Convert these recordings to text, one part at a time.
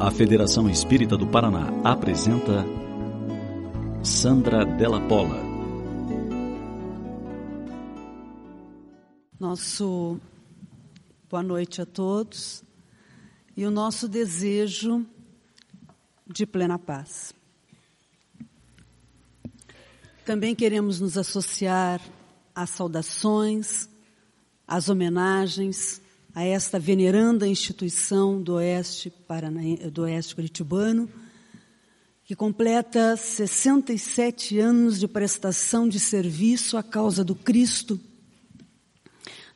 A Federação Espírita do Paraná apresenta Sandra Della Pola. Nosso boa noite a todos e o nosso desejo de plena paz. Também queremos nos associar às saudações, às homenagens a esta veneranda instituição do Oeste, Parana... do Oeste Curitibano, que completa 67 anos de prestação de serviço à causa do Cristo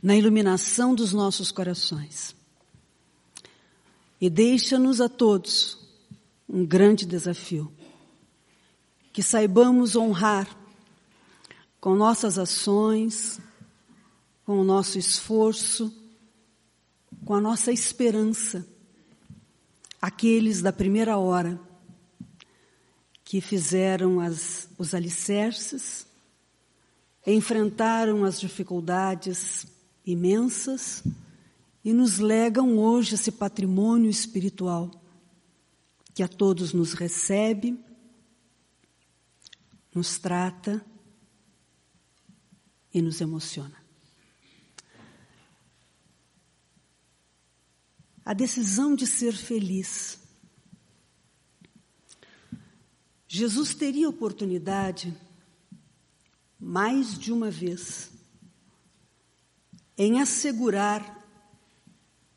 na iluminação dos nossos corações. E deixa-nos a todos um grande desafio. Que saibamos honrar com nossas ações, com o nosso esforço, com a nossa esperança, aqueles da primeira hora que fizeram as, os alicerces, enfrentaram as dificuldades imensas e nos legam hoje esse patrimônio espiritual que a todos nos recebe, nos trata e nos emociona. A decisão de ser feliz. Jesus teria oportunidade, mais de uma vez, em assegurar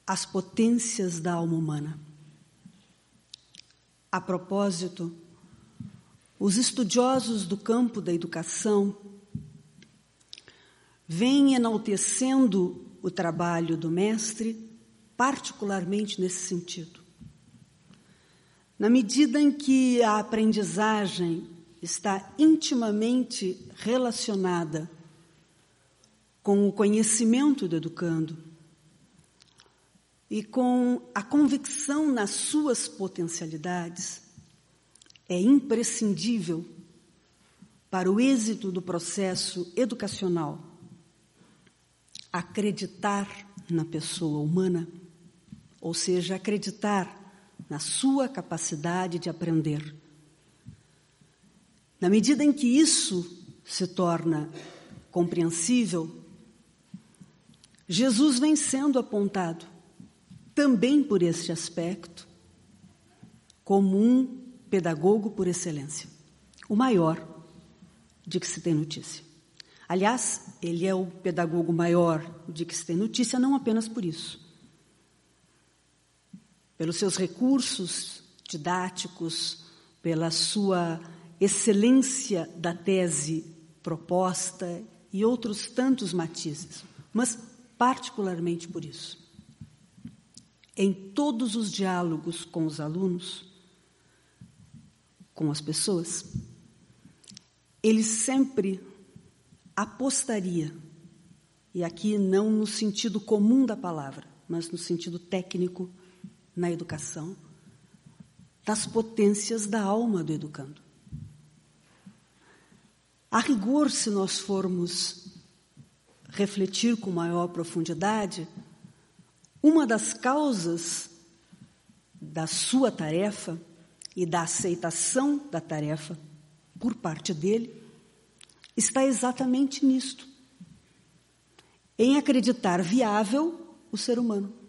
as potências da alma humana. A propósito, os estudiosos do campo da educação vêm enaltecendo o trabalho do mestre particularmente nesse sentido. Na medida em que a aprendizagem está intimamente relacionada com o conhecimento do educando e com a convicção nas suas potencialidades, é imprescindível para o êxito do processo educacional acreditar na pessoa humana ou seja, acreditar na sua capacidade de aprender. Na medida em que isso se torna compreensível, Jesus vem sendo apontado também por este aspecto como um pedagogo por excelência, o maior de que se tem notícia. Aliás, ele é o pedagogo maior de que se tem notícia não apenas por isso, pelos seus recursos didáticos, pela sua excelência da tese proposta e outros tantos matizes, mas particularmente por isso. Em todos os diálogos com os alunos, com as pessoas, ele sempre apostaria, e aqui não no sentido comum da palavra, mas no sentido técnico, na educação das potências da alma do educando. A rigor, se nós formos refletir com maior profundidade, uma das causas da sua tarefa e da aceitação da tarefa por parte dele está exatamente nisto: em acreditar viável o ser humano.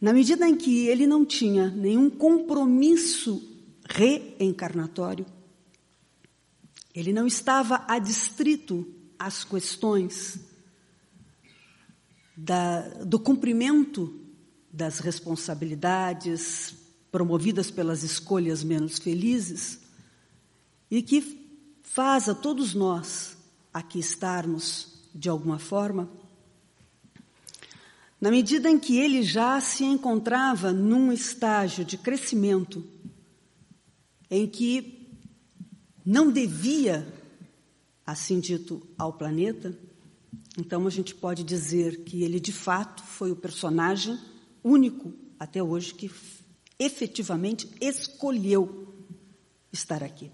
Na medida em que ele não tinha nenhum compromisso reencarnatório, ele não estava adstrito às questões da, do cumprimento das responsabilidades promovidas pelas escolhas menos felizes e que faz a todos nós aqui estarmos, de alguma forma, na medida em que ele já se encontrava num estágio de crescimento em que não devia, assim dito, ao planeta, então a gente pode dizer que ele de fato foi o personagem único até hoje que efetivamente escolheu estar aqui.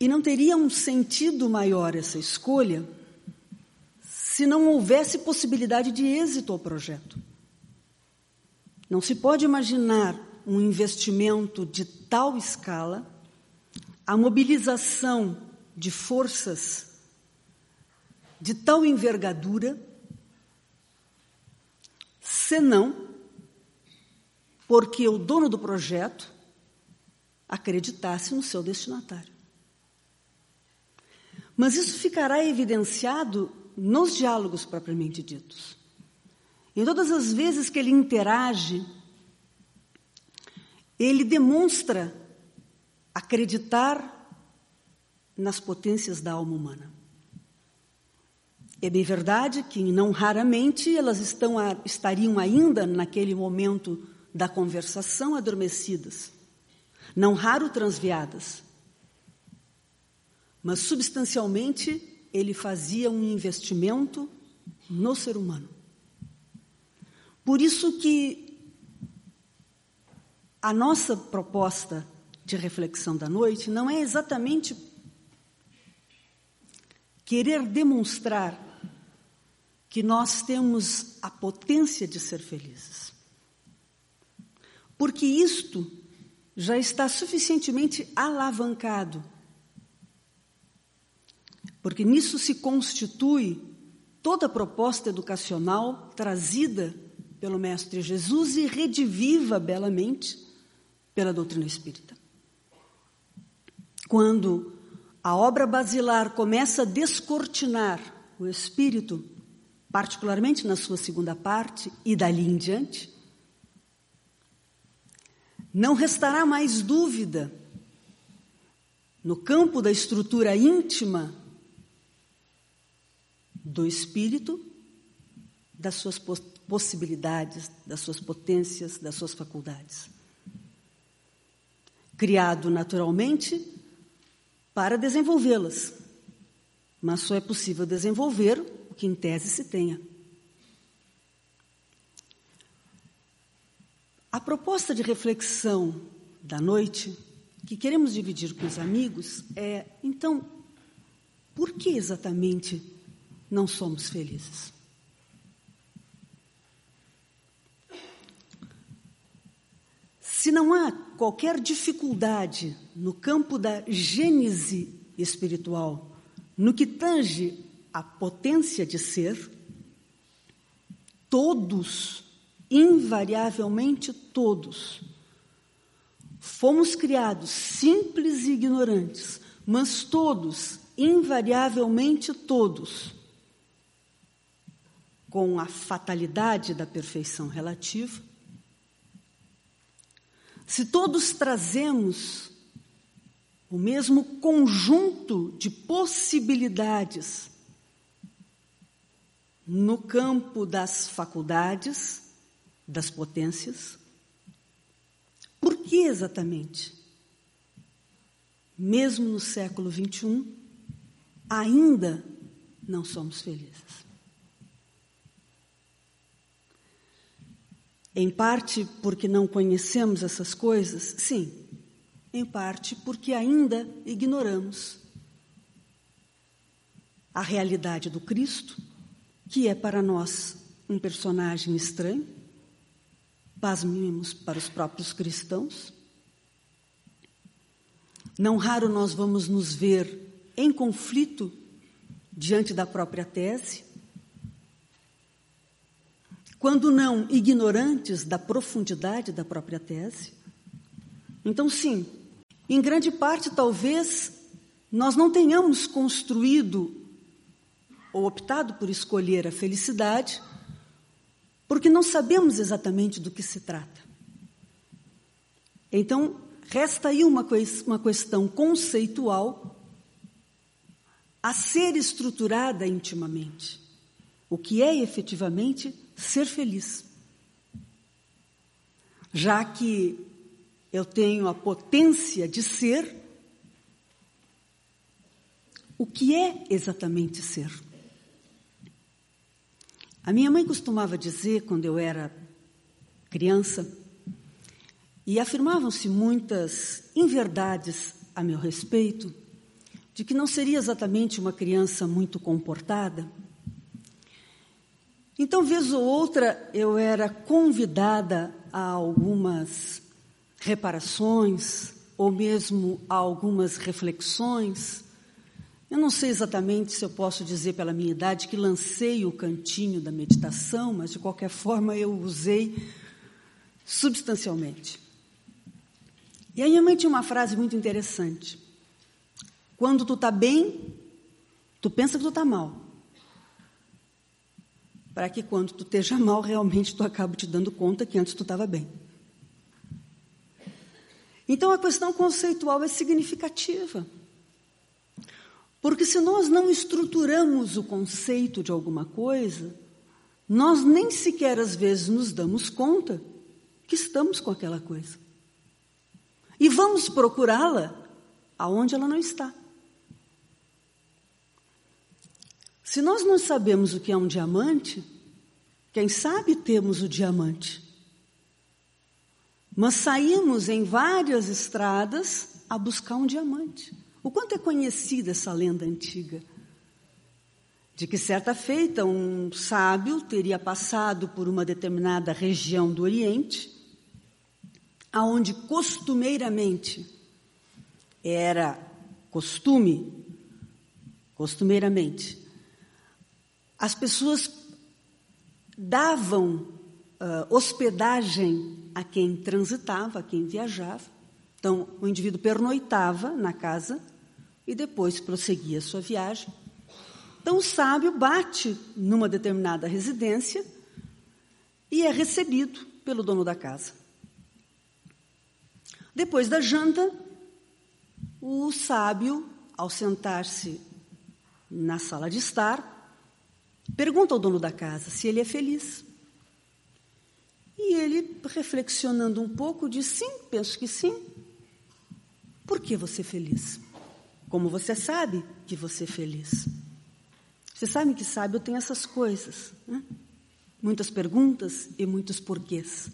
E não teria um sentido maior essa escolha se não houvesse possibilidade de êxito ao projeto. Não se pode imaginar um investimento de tal escala, a mobilização de forças de tal envergadura, senão porque o dono do projeto acreditasse no seu destinatário. Mas isso ficará evidenciado nos diálogos propriamente ditos. Em todas as vezes que ele interage, ele demonstra acreditar nas potências da alma humana. É bem verdade que, não raramente, elas estão estariam ainda naquele momento da conversação adormecidas, não raro transviadas. Mas, substancialmente, ele fazia um investimento no ser humano. Por isso que a nossa proposta de reflexão da noite não é exatamente querer demonstrar que nós temos a potência de ser felizes. Porque isto já está suficientemente alavancado. Porque nisso se constitui toda a proposta educacional trazida pelo Mestre Jesus e rediviva belamente pela doutrina espírita. Quando a obra basilar começa a descortinar o espírito, particularmente na sua segunda parte e dali em diante, não restará mais dúvida no campo da estrutura íntima do espírito, das suas possibilidades, das suas potências, das suas faculdades. Criado naturalmente para desenvolvê-las, mas só é possível desenvolver o que em tese se tenha. A proposta de reflexão da noite, que queremos dividir com os amigos, é: então, por que exatamente não somos felizes? Se não há qualquer dificuldade no campo da gênese espiritual, no que tange a potência de ser, todos invariavelmente todos. Fomos criados simples e ignorantes, mas todos, invariavelmente todos, com a fatalidade da perfeição relativa. Se todos trazemos o mesmo conjunto de possibilidades no campo das faculdades, das potências. Por que exatamente? Mesmo no século XXI, ainda não somos felizes. Em parte porque não conhecemos essas coisas, sim. Em parte porque ainda ignoramos a realidade do Cristo, que é para nós um personagem estranho, pasmemos para os próprios cristãos. Não raro nós vamos nos ver em conflito diante da própria tese, quando não ignorantes da profundidade da própria tese. Então, sim, em grande parte, talvez, nós não tenhamos construído ou optado por escolher a felicidade porque não sabemos exatamente do que se trata. Então, resta aí uma, uma questão conceitual a ser estruturada intimamente. O que é efetivamente ser feliz? Já que eu tenho a potência de ser, o que é exatamente ser? A minha mãe costumava dizer, quando eu era criança, e afirmavam-se muitas inverdades a meu respeito, de que não seria exatamente uma criança muito comportada, Então, vez ou outra, eu era convidada a algumas reparações, ou mesmo a algumas reflexões. Eu não sei exatamente se eu posso dizer pela minha idade que lancei o cantinho da meditação, mas de qualquer forma eu usei substancialmente. E a minha mãe tinha uma frase muito interessante. Quando tu está bem, tu pensa que tu está mal. Para que quando tu esteja mal, realmente tu acaba te dando conta que antes tu estava bem. Então a questão conceitual é significativa. Porque se nós não estruturamos o conceito de alguma coisa, nós nem sequer às vezes nos damos conta que estamos com aquela coisa. E vamos procurá-la aonde ela não está. Se nós não sabemos o que é um diamante, quem sabe temos o diamante. Mas saímos em várias estradas a buscar um diamante. O quanto é conhecida essa lenda antiga? De que certa feita um sábio teria passado por uma determinada região do Oriente, aonde costumeiramente era costume, costumeiramente, as pessoas davam uh, hospedagem a quem transitava, a quem viajava. Então, o indivíduo pernoitava na casa e depois prosseguia sua viagem. Então, o sábio bate numa determinada residência e é recebido pelo dono da casa. Depois da janta, o sábio, ao sentar-se na sala de estar, pergunta ao dono da casa se ele é feliz. E ele, reflexionando um pouco, diz: sim, penso que sim. Por que você é feliz? Como você sabe que você é feliz? Você sabe que sabe, eu tenho essas coisas. Né? Muitas perguntas e muitos porquês.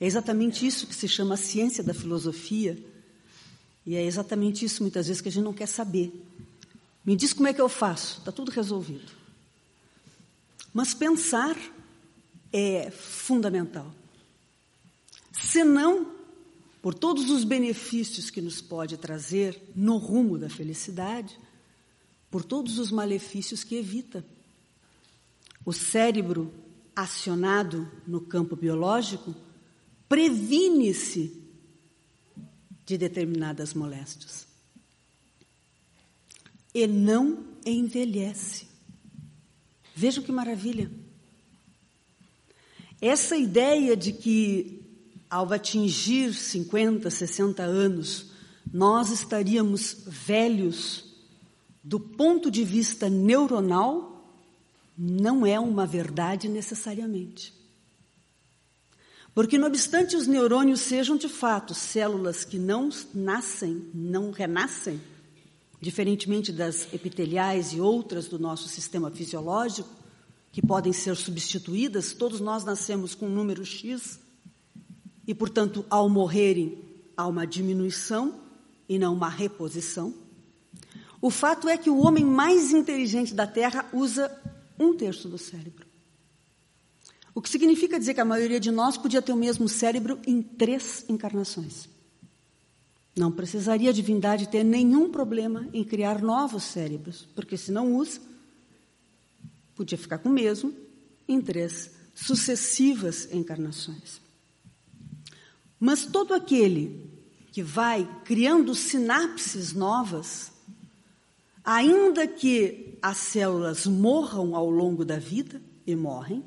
É exatamente isso que se chama a ciência da filosofia. E é exatamente isso, muitas vezes, que a gente não quer saber. Me diz como é que eu faço, está tudo resolvido. Mas pensar é fundamental. Senão, por todos os benefícios que nos pode trazer no rumo da felicidade, por todos os malefícios que evita. O cérebro acionado no campo biológico previne-se de determinadas moléstias e não envelhece. Vejam que maravilha. Essa ideia de que ao atingir 50, 60 anos, nós estaríamos velhos do ponto de vista neuronal, não é uma verdade necessariamente. Porque, não obstante os neurônios sejam de fato células que não nascem, não renascem, diferentemente das epiteliais e outras do nosso sistema fisiológico, que podem ser substituídas, todos nós nascemos com um número X, e, portanto, ao morrerem, há uma diminuição e não uma reposição. O fato é que o homem mais inteligente da Terra usa um terço do cérebro. O que significa dizer que a maioria de nós podia ter o mesmo cérebro em três encarnações. Não precisaria a divindade ter nenhum problema em criar novos cérebros, porque se não usa, podia ficar com o mesmo em três sucessivas encarnações. Mas todo aquele que vai criando sinapses novas, ainda que as células morram ao longo da vida, e morrem,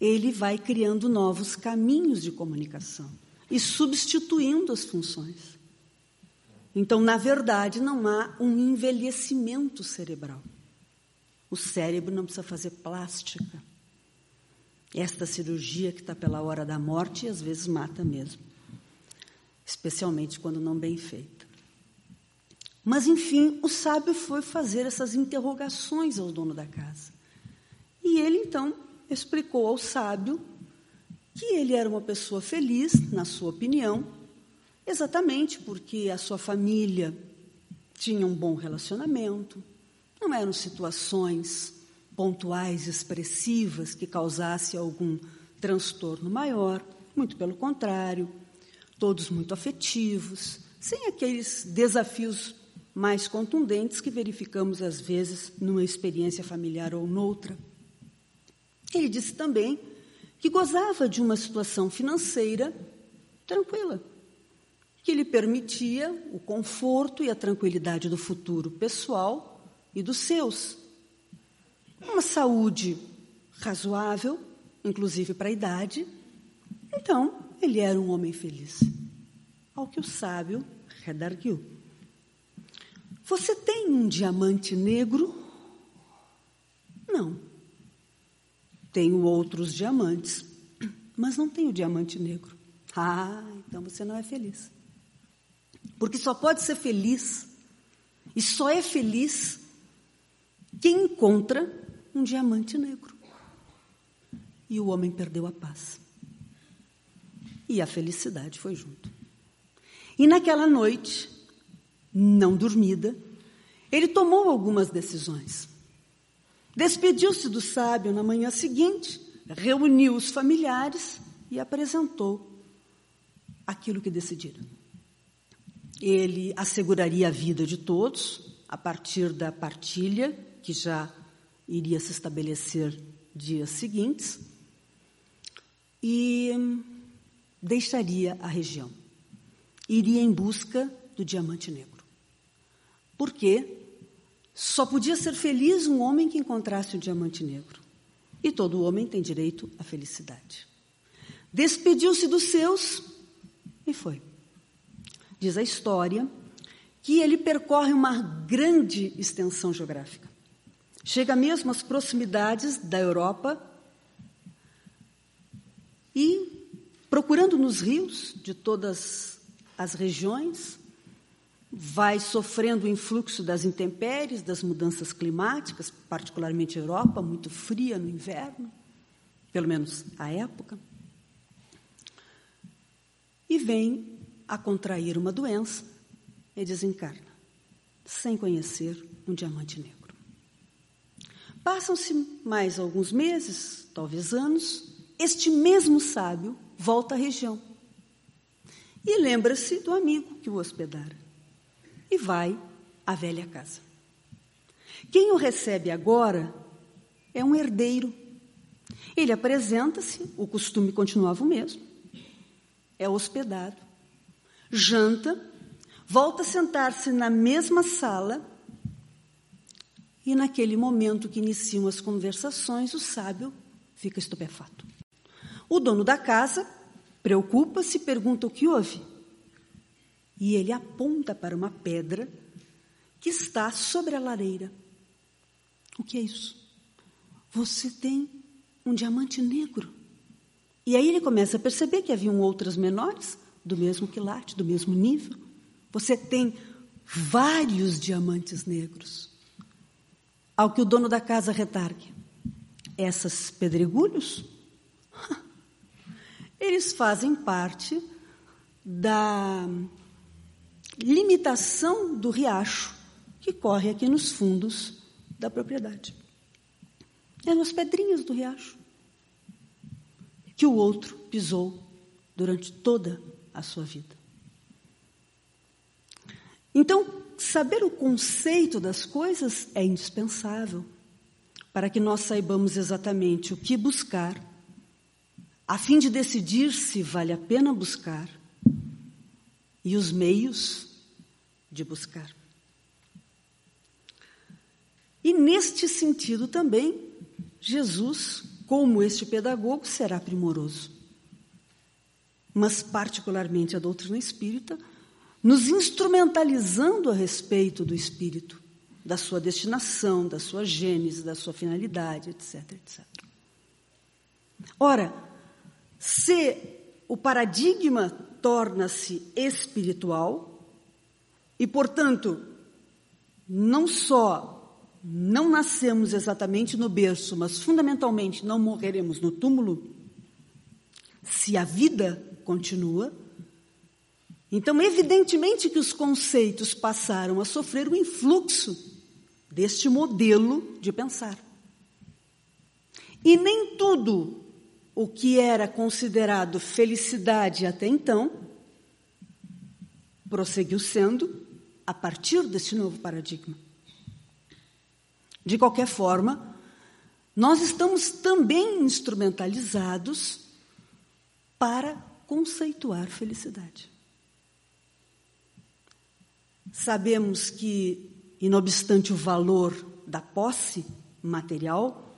ele vai criando novos caminhos de comunicação e substituindo as funções. Então, na verdade, não há um envelhecimento cerebral. O cérebro não precisa fazer plástica. Esta cirurgia que está pela hora da morte às vezes mata mesmo, especialmente quando não bem feita. Mas, enfim, o sábio foi fazer essas interrogações ao dono da casa. E ele, então, explicou ao sábio que ele era uma pessoa feliz, na sua opinião, exatamente porque a sua família tinha um bom relacionamento, não eram situações pontuais, expressivas, que causasse algum transtorno maior. Muito pelo contrário, todos muito afetivos, sem aqueles desafios mais contundentes que verificamos às vezes numa experiência familiar ou noutra. Ele disse também que gozava de uma situação financeira tranquila, que lhe permitia o conforto e a tranquilidade do futuro pessoal e dos seus. Uma saúde razoável, inclusive para a idade. Então, ele era um homem feliz. Ao que o sábio redarguiu. Você tem um diamante negro? Não. Tenho outros diamantes, mas não tenho diamante negro. Ah, então você não é feliz. Porque só pode ser feliz, e só é feliz quem encontra um diamante negro. E o homem perdeu a paz. E a felicidade foi junto. E naquela noite, não dormida, ele tomou algumas decisões. Despediu-se do sábio na manhã seguinte, reuniu os familiares e apresentou aquilo que decidiram. Ele asseguraria a vida de todos a partir da partilha, que já iria se estabelecer dias seguintes, e deixaria a região. Iria em busca do diamante negro. Por quê? Só podia ser feliz um homem que encontrasse o diamante negro. E todo homem tem direito à felicidade. Despediu-se dos seus e foi. Diz a história que ele percorre uma grande extensão geográfica. Chega mesmo às proximidades da Europa e, procurando nos rios de todas as regiões, vai sofrendo o influxo das intempéries, das mudanças climáticas, particularmente a Europa, muito fria no inverno, pelo menos a época, e vem a contrair uma doença e desencarna, sem conhecer um diamante negro. Passam-se mais alguns meses, talvez anos, este mesmo sábio volta à região e lembra-se do amigo que o hospedara e vai à velha casa. Quem o recebe agora é um herdeiro. Ele apresenta-se, o costume continuava o mesmo. É hospedado, janta, volta a sentar-se na mesma sala e naquele momento que iniciam as conversações, o sábio fica estupefato. O dono da casa preocupa-se e pergunta o que houve. E ele aponta para uma pedra que está sobre a lareira. O que é isso? Você tem um diamante negro. E aí ele começa a perceber que haviam outras menores, do mesmo quilate, do mesmo nível. Você tem vários diamantes negros. Ao que o dono da casa retargue. Essas pedregulhos, eles fazem parte da limitação do riacho que corre aqui nos fundos da propriedade. Eram as pedrinhas do riacho que o outro pisou durante toda a sua vida. Então, saber o conceito das coisas é indispensável para que nós saibamos exatamente o que buscar, a fim de decidir se vale a pena buscar e os meios de buscar. E neste sentido também, Jesus, como este pedagogo, será primoroso. Mas, particularmente, a doutrina espírita, nos instrumentalizando a respeito do espírito, da sua destinação, da sua gênese, da sua finalidade, etc, etc. Ora, se o paradigma torna-se espiritual, e, portanto, não só não nascemos exatamente no berço, mas fundamentalmente não morreremos no túmulo, se a vida continua, então, evidentemente que os conceitos passaram a sofrer o influxo deste modelo de pensar. E nem tudo o que era considerado felicidade até então prosseguiu sendo a partir desse novo paradigma. De qualquer forma, nós estamos também instrumentalizados para conceituar felicidade. Sabemos que, inobstante o valor da posse material,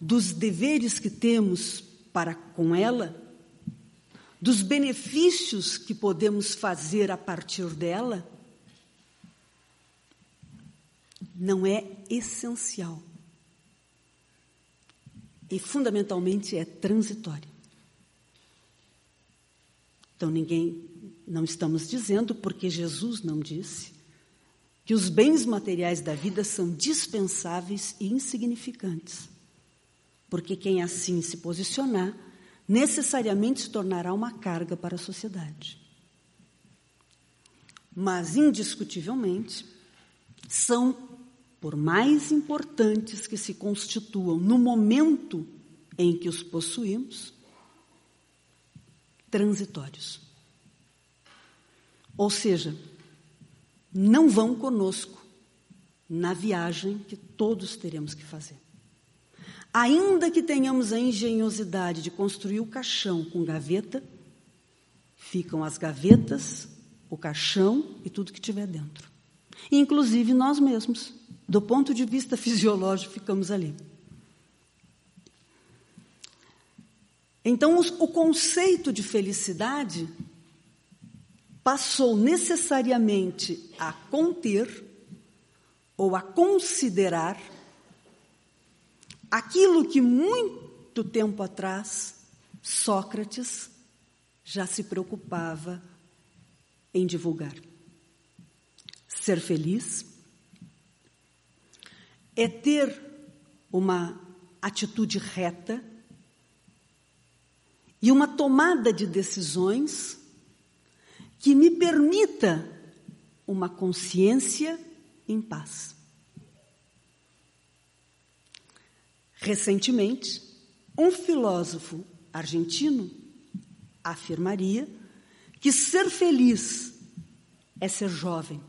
dos deveres que temos para com ela, dos benefícios que podemos fazer a partir dela, não é essencial. E fundamentalmente é transitório. Então ninguém, não estamos dizendo, porque Jesus não disse, que os bens materiais da vida são dispensáveis e insignificantes. Porque quem assim se posicionar, necessariamente se tornará uma carga para a sociedade. Mas, indiscutivelmente, são, por mais importantes que se constituam no momento em que os possuímos, transitórios. Ou seja, não vão conosco na viagem que todos teremos que fazer. Ainda que tenhamos a engenhosidade de construir o caixão com gaveta, ficam as gavetas, o caixão e tudo que tiver dentro. Inclusive nós mesmos, do ponto de vista fisiológico, ficamos ali. Então, o conceito de felicidade passou necessariamente a conter ou a considerar aquilo que muito tempo atrás Sócrates já se preocupava em divulgar. Ser feliz é ter uma atitude reta e uma tomada de decisões que me permita uma consciência em paz. Recentemente, um filósofo argentino afirmaria que ser feliz é ser jovem.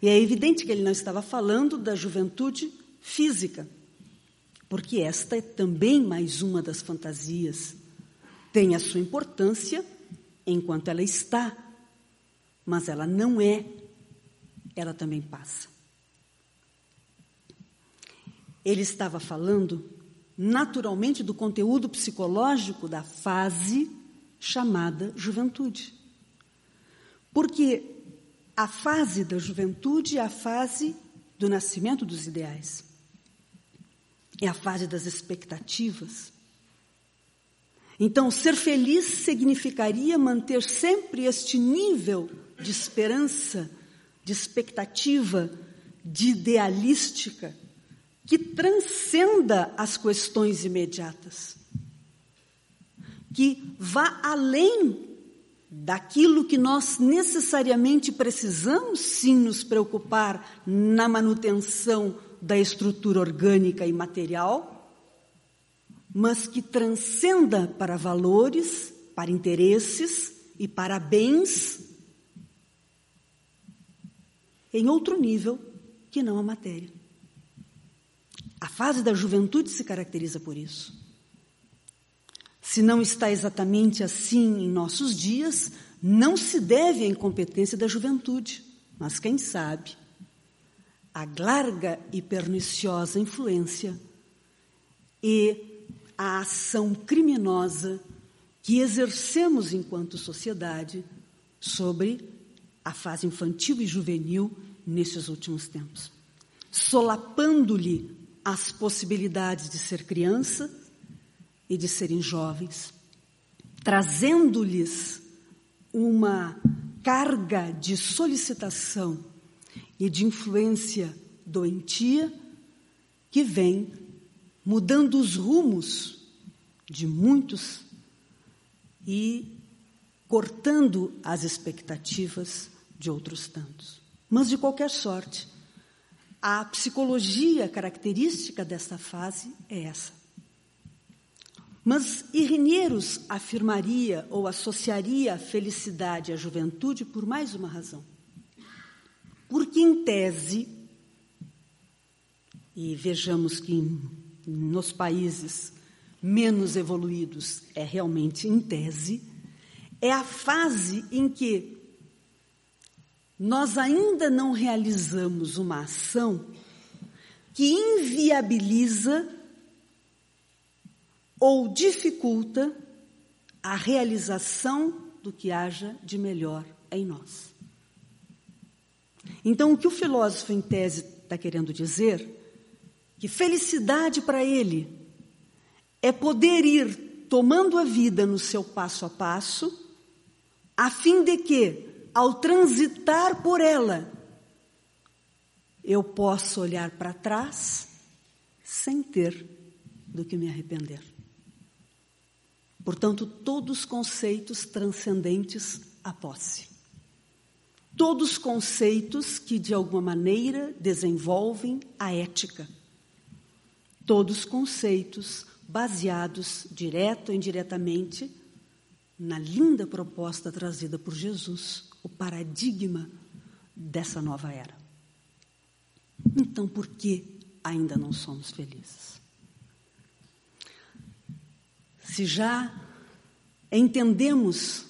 E é evidente que ele não estava falando da juventude física, porque esta é também mais uma das fantasias. Tem a sua importância enquanto ela está, mas ela não é, ela também passa. Ele estava falando naturalmente do conteúdo psicológico da fase chamada juventude. Porque a fase da juventude é a fase do nascimento dos ideais. É a fase das expectativas. Então, ser feliz significaria manter sempre este nível de esperança, de expectativa, de idealística que transcenda as questões imediatas, que vá além daquilo que nós necessariamente precisamos sim nos preocupar na manutenção da estrutura orgânica e material, mas que transcenda para valores, para interesses e para bens em outro nível que não a matéria. A fase da juventude se caracteriza por isso. Se não está exatamente assim em nossos dias, não se deve à incompetência da juventude, mas quem sabe, a larga e perniciosa influência e a ação criminosa que exercemos enquanto sociedade sobre a fase infantil e juvenil nesses últimos tempos, solapando-lhe as possibilidades de ser criança e de serem jovens, trazendo-lhes uma carga de solicitação e de influência doentia que vem mudando os rumos de muitos e cortando as expectativas de outros tantos. Mas, de qualquer sorte, A psicologia característica desta fase é essa. Mas Irineiros afirmaria ou associaria a felicidade à juventude por mais uma razão. Porque, em tese, e vejamos que nos países menos evoluídos é realmente em tese, é a fase em que nós ainda não realizamos uma ação que inviabiliza ou dificulta a realização do que haja de melhor em nós. Então, o que o filósofo em tese está querendo dizer? Que felicidade para ele é poder ir tomando a vida no seu passo a passo, a fim de que ao transitar por ela, eu posso olhar para trás sem ter do que me arrepender. Portanto, todos os conceitos transcendentes à posse. Todos os conceitos que, de alguma maneira, desenvolvem a ética. Todos os conceitos baseados, direto ou indiretamente, na linda proposta trazida por Jesus, o paradigma dessa nova era. Então, por que ainda não somos felizes? Se já entendemos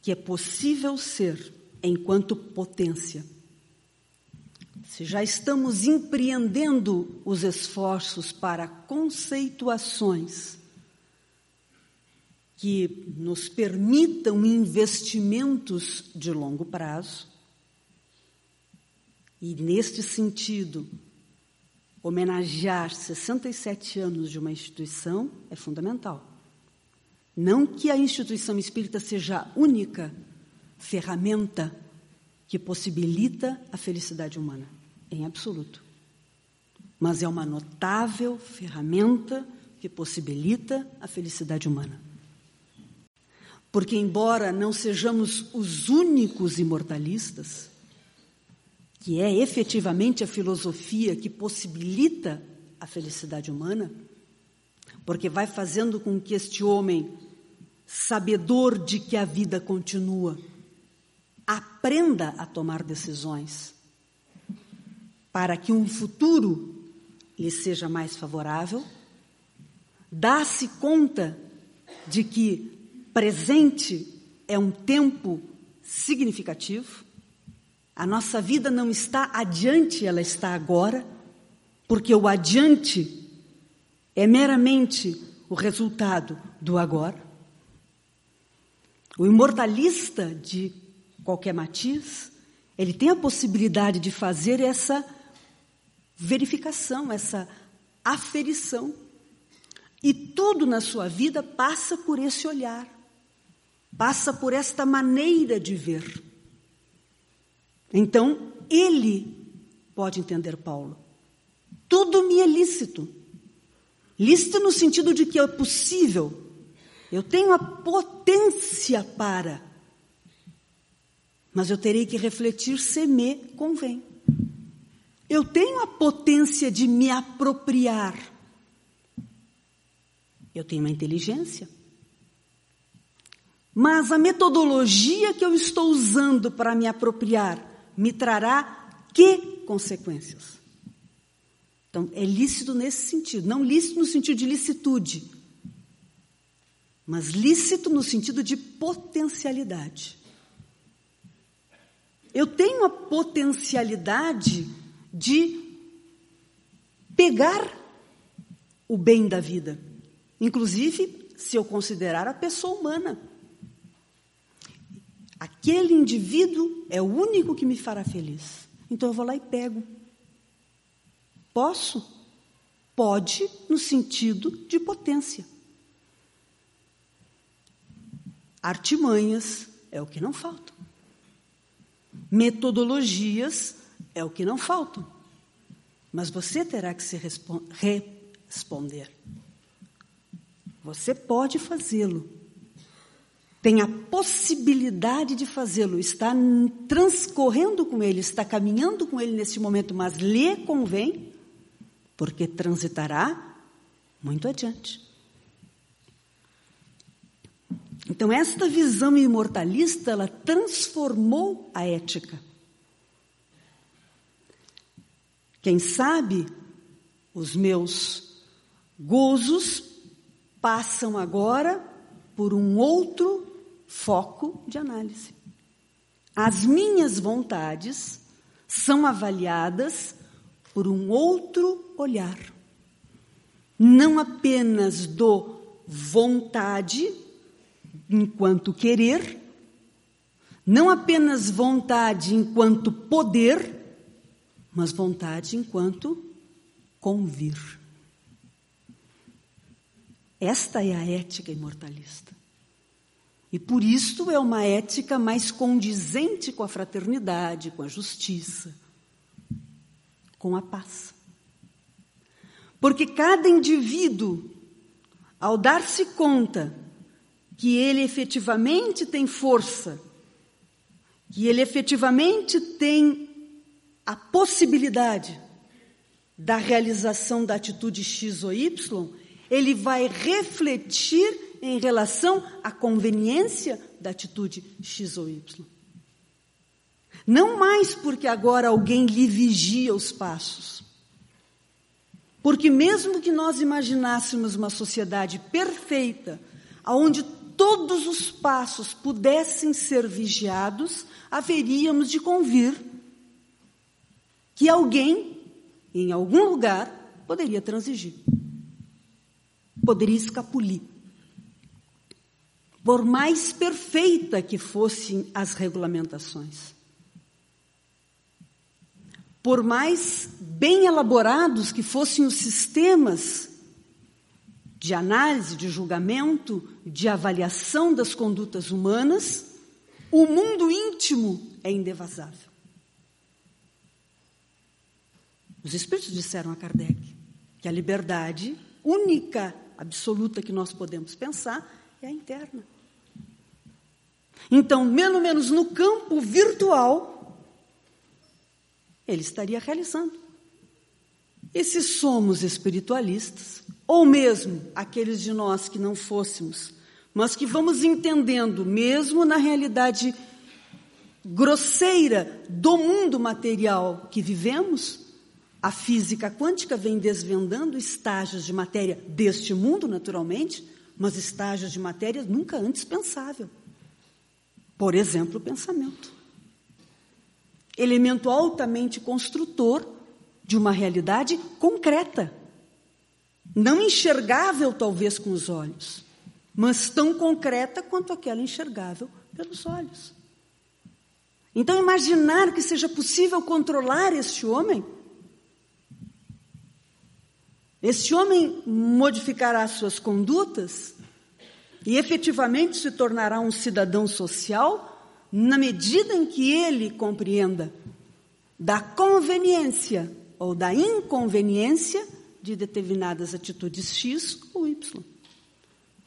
que é possível ser enquanto potência, se já estamos empreendendo os esforços para conceituações que nos permitam investimentos de longo prazo. E, neste sentido, homenagear 67 anos de uma instituição é fundamental. Não que a instituição espírita seja a única ferramenta que possibilita a felicidade humana, em absoluto. Mas é uma notável ferramenta que possibilita a felicidade humana. Porque, embora não sejamos os únicos imortalistas, que é efetivamente a filosofia que possibilita a felicidade humana, porque vai fazendo com que este homem, sabedor de que a vida continua, aprenda a tomar decisões para que um futuro lhe seja mais favorável, dá-se conta de que presente é um tempo significativo. A nossa vida não está adiante, ela está agora, porque o adiante é meramente o resultado do agora. O imortalista de qualquer matiz, ele tem a possibilidade de fazer essa verificação, essa aferição. E tudo na sua vida passa por esse olhar passa por esta maneira de ver. Então, ele pode entender Paulo. Tudo me é lícito. Lícito no sentido de que é possível. Eu tenho a potência para. Mas eu terei que refletir se me convém. Eu tenho a potência de me apropriar. Eu tenho uma inteligência. Mas a metodologia que eu estou usando para me apropriar me trará que consequências? Então, é lícito nesse sentido, não lícito no sentido de licitude, mas lícito no sentido de potencialidade. Eu tenho a potencialidade de pegar o bem da vida, inclusive se eu considerar a pessoa humana. Aquele indivíduo é o único que me fará feliz. Então eu vou lá e pego. Posso? Pode, no sentido de potência. Artimanhas é o que não faltam. Metodologias é o que não faltam. Mas você terá que se responder. Você pode fazê-lo tem a possibilidade de fazê-lo, está transcorrendo com ele, está caminhando com ele nesse momento, mas lhe convém, porque transitará muito adiante. Então, esta visão imortalista, ela transformou a ética. Quem sabe os meus gozos passam agora por um outro foco de análise. As minhas vontades são avaliadas por um outro olhar. Não apenas do vontade enquanto querer, não apenas vontade enquanto poder, mas vontade enquanto convir. Esta é a ética imortalista. E por isso é uma ética mais condizente com a fraternidade, com a justiça, com a paz. Porque cada indivíduo, ao dar-se conta que ele efetivamente tem força, que ele efetivamente tem a possibilidade da realização da atitude X ou Y, ele vai refletir em relação à conveniência da atitude X ou Y. Não mais porque agora alguém lhe vigia os passos. Porque mesmo que nós imaginássemos uma sociedade perfeita, onde todos os passos pudessem ser vigiados, haveríamos de convir que alguém, em algum lugar, poderia transigir poderia escapulir. Por mais perfeita que fossem as regulamentações, por mais bem elaborados que fossem os sistemas de análise, de julgamento, de avaliação das condutas humanas, o mundo íntimo é indevasável. Os espíritos disseram a Kardec que a liberdade única absoluta que nós podemos pensar é a interna. Então, pelo menos no campo virtual, ele estaria realizando. E se somos espiritualistas, ou mesmo aqueles de nós que não fôssemos, mas que vamos entendendo, mesmo na realidade grosseira do mundo material que vivemos, a física quântica vem desvendando estágios de matéria deste mundo, naturalmente, mas estágios de matéria nunca antes pensável. Por exemplo, o pensamento. Elemento altamente construtor de uma realidade concreta. Não enxergável, talvez, com os olhos, mas tão concreta quanto aquela enxergável pelos olhos. Então, imaginar que seja possível controlar este homem este homem modificará suas condutas e efetivamente se tornará um cidadão social na medida em que ele compreenda da conveniência ou da inconveniência de determinadas atitudes X ou Y.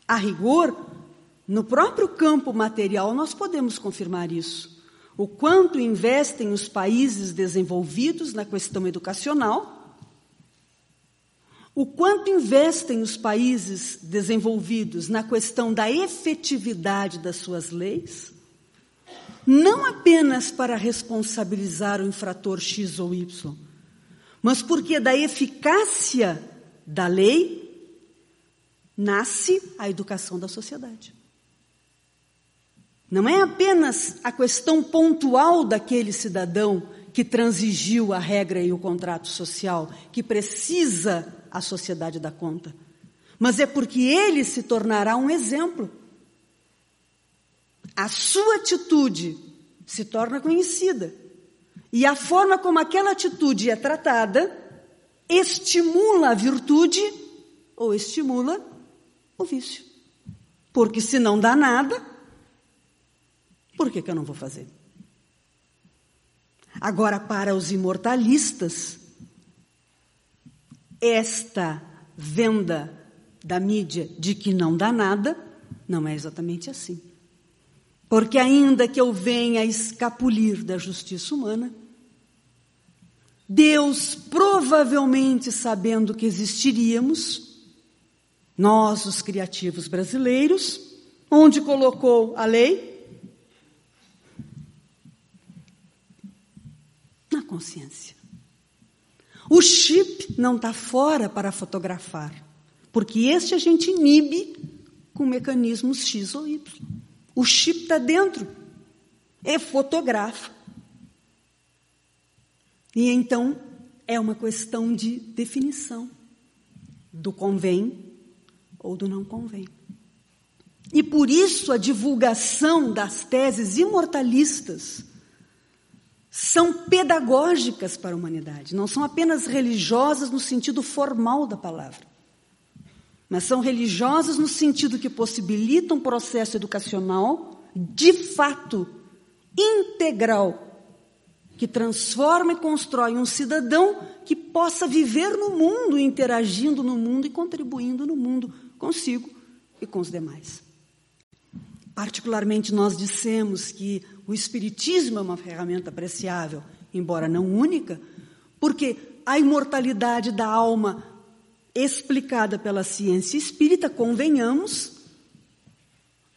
A rigor, no próprio campo material, nós podemos confirmar isso. O quanto investem os países desenvolvidos na questão educacional o quanto investem os países desenvolvidos na questão da efetividade das suas leis, não apenas para responsabilizar o infrator X ou Y, mas porque da eficácia da lei nasce a educação da sociedade. Não é apenas a questão pontual daquele cidadão que transigiu a regra e o contrato social, que precisa a sociedade dá conta, mas é porque ele se tornará um exemplo. A sua atitude se torna conhecida. E a forma como aquela atitude é tratada estimula a virtude ou estimula o vício. Porque se não dá nada, por que, que eu não vou fazer? Agora, para os imortalistas, esta venda da mídia de que não dá nada, não é exatamente assim. Porque ainda que eu venha escapulir da justiça humana, Deus, provavelmente sabendo que existiríamos, nós, os criativos brasileiros, onde colocou a lei? Consciência. O chip não está fora para fotografar, porque este a gente inibe com mecanismos X ou Y. O chip está dentro, é fotografa. E então é uma questão de definição do convém ou do não convém. E por isso a divulgação das teses imortalistas são pedagógicas para a humanidade, não são apenas religiosas no sentido formal da palavra, mas são religiosas no sentido que possibilitam um processo educacional de fato integral que transforma e constrói um cidadão que possa viver no mundo, interagindo no mundo e contribuindo no mundo consigo e com os demais. Particularmente, nós dissemos que o Espiritismo é uma ferramenta apreciável, embora não única, porque a imortalidade da alma explicada pela ciência espírita, convenhamos,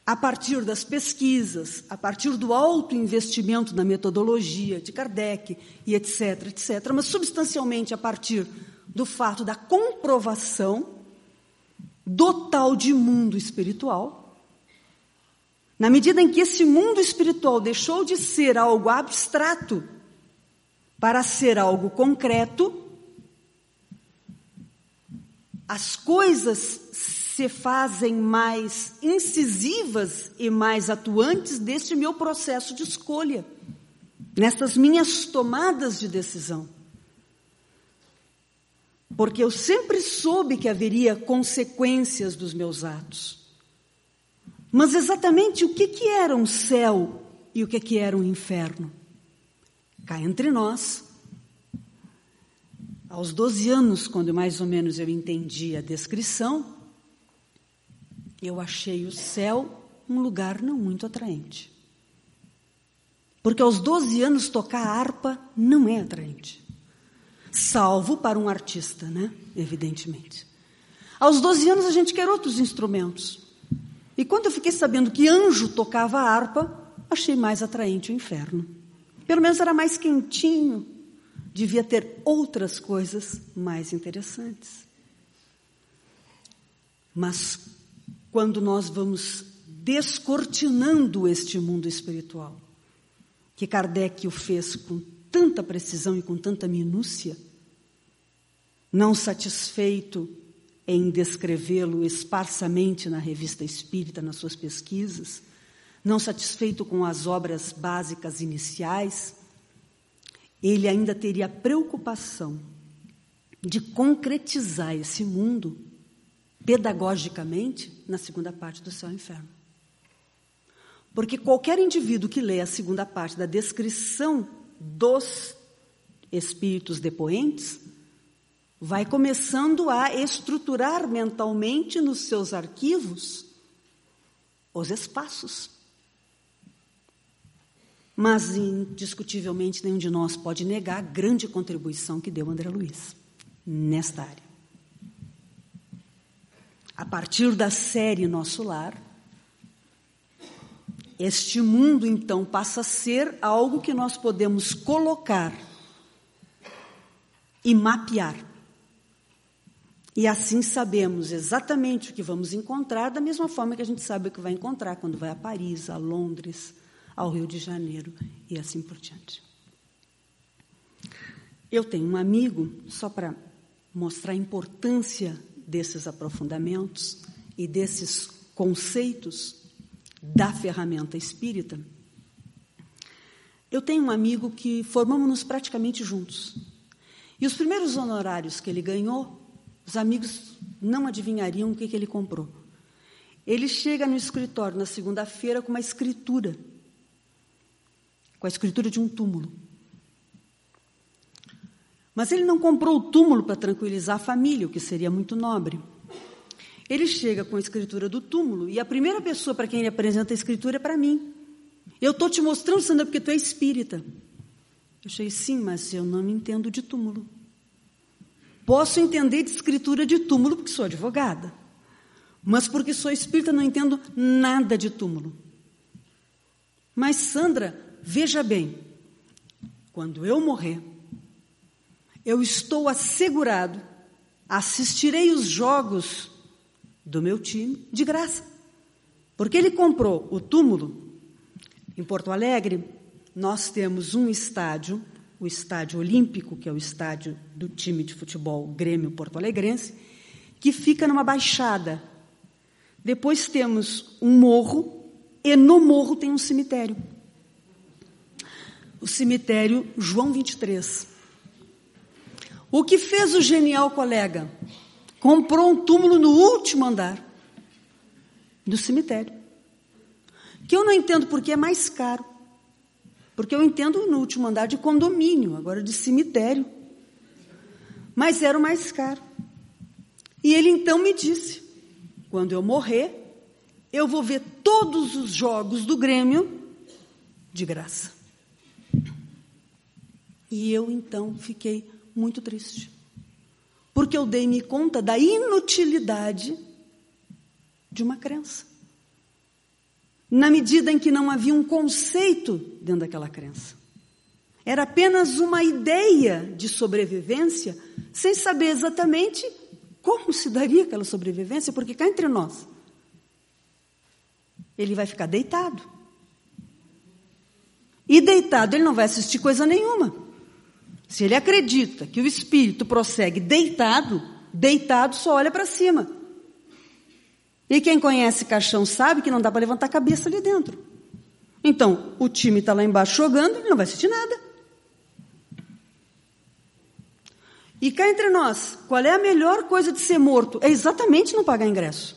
a partir das pesquisas, a partir do alto investimento na metodologia de Kardec e etc, etc, mas substancialmente a partir do fato da comprovação do tal de mundo espiritual, na medida em que esse mundo espiritual deixou de ser algo abstrato para ser algo concreto, as coisas se fazem mais incisivas e mais atuantes deste meu processo de escolha, nessas minhas tomadas de decisão. Porque eu sempre soube que haveria consequências dos meus atos. Mas exatamente o que, que era um céu e o que, que era um inferno? Cá entre nós, aos 12 anos, quando mais ou menos eu entendi a descrição, eu achei o céu um lugar não muito atraente. Porque aos 12 anos tocar harpa não é atraente. Salvo para um artista, né? Evidentemente. Aos 12 anos a gente quer outros instrumentos. E quando eu fiquei sabendo que anjo tocava harpa, achei mais atraente o inferno. Pelo menos era mais quentinho. Devia ter outras coisas mais interessantes. Mas quando nós vamos descortinando este mundo espiritual, que Kardec o fez com tanta precisão e com tanta minúcia, não satisfeito em descrevê-lo esparsamente na revista espírita, nas suas pesquisas, não satisfeito com as obras básicas iniciais, ele ainda teria preocupação de concretizar esse mundo pedagogicamente na segunda parte do céu e inferno. Porque qualquer indivíduo que lê a segunda parte da descrição dos espíritos depoentes vai começando a estruturar mentalmente nos seus arquivos os espaços. Mas, indiscutivelmente, nenhum de nós pode negar a grande contribuição que deu André Luiz nesta área. A partir da série Nosso Lar, este mundo então passa a ser algo que nós podemos colocar e mapear. E assim sabemos exatamente o que vamos encontrar, da mesma forma que a gente sabe o que vai encontrar quando vai a Paris, a Londres, ao Rio de Janeiro e assim por diante. Eu tenho um amigo, só para mostrar a importância desses aprofundamentos e desses conceitos da ferramenta espírita, eu tenho um amigo que formamos-nos praticamente juntos. E os primeiros honorários que ele ganhou, os amigos não adivinhariam o que, que ele comprou. Ele chega no escritório na segunda-feira com uma escritura, com a escritura de um túmulo. Mas ele não comprou o túmulo para tranquilizar a família, o que seria muito nobre. Ele chega com a escritura do túmulo e a primeira pessoa para quem ele apresenta a escritura é para mim. Eu estou te mostrando, Sandra, porque tu é espírita. Eu achei, sim, mas eu não entendo de túmulo. Posso entender de escritura de túmulo porque sou advogada. Mas porque sou espírita não entendo nada de túmulo. Mas, Sandra, veja bem, quando eu morrer, eu estou assegurado, assistirei os jogos do meu time de graça. Porque ele comprou o túmulo em Porto Alegre, nós temos um estádio, o Estádio Olímpico, que é o estádio do time de futebol Grêmio Porto Alegrense, que fica numa baixada. Depois temos um morro, e no morro tem um cemitério. O cemitério João 23. O que fez o genial colega? Comprou um túmulo no último andar do cemitério. Que eu não entendo porque é mais caro. Porque eu entendo no último andar de condomínio, agora de cemitério. Mas era o mais caro. E ele então me disse: quando eu morrer, eu vou ver todos os jogos do Grêmio de graça. E eu então fiquei muito triste. Porque eu dei-me conta da inutilidade de uma crença na medida em que não havia um conceito dentro daquela crença. Era apenas uma ideia de sobrevivência, sem saber exatamente como se daria aquela sobrevivência, porque cá entre nós, ele vai ficar deitado. E deitado, ele não vai assistir coisa nenhuma. Se ele acredita que o espírito prossegue deitado, deitado só olha para cima. E quem conhece caixão sabe que não dá para levantar a cabeça ali dentro. Então, o time está lá embaixo jogando, ele não vai assistir nada. E cá entre nós, qual é a melhor coisa de ser morto? É exatamente não pagar ingresso.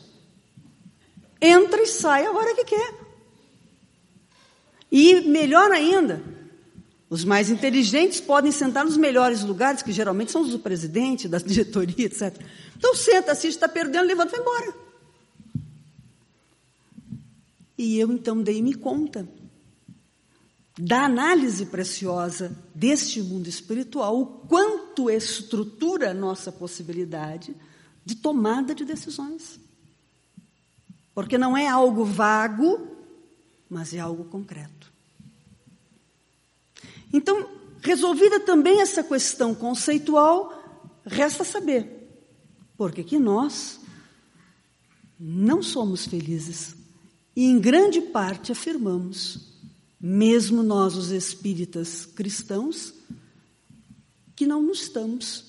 Entra e sai a hora que quer. E melhor ainda, os mais inteligentes podem sentar nos melhores lugares, que geralmente são os do presidente, da diretoria, etc. Então senta, assiste, está perdendo, levanta e vai embora. E eu então dei-me conta da análise preciosa deste mundo espiritual, o quanto estrutura a nossa possibilidade de tomada de decisões. Porque não é algo vago, mas é algo concreto. Então, resolvida também essa questão conceitual, resta saber por que, nós não somos felizes e em grande parte afirmamos, mesmo nós os espíritas cristãos, que não estamos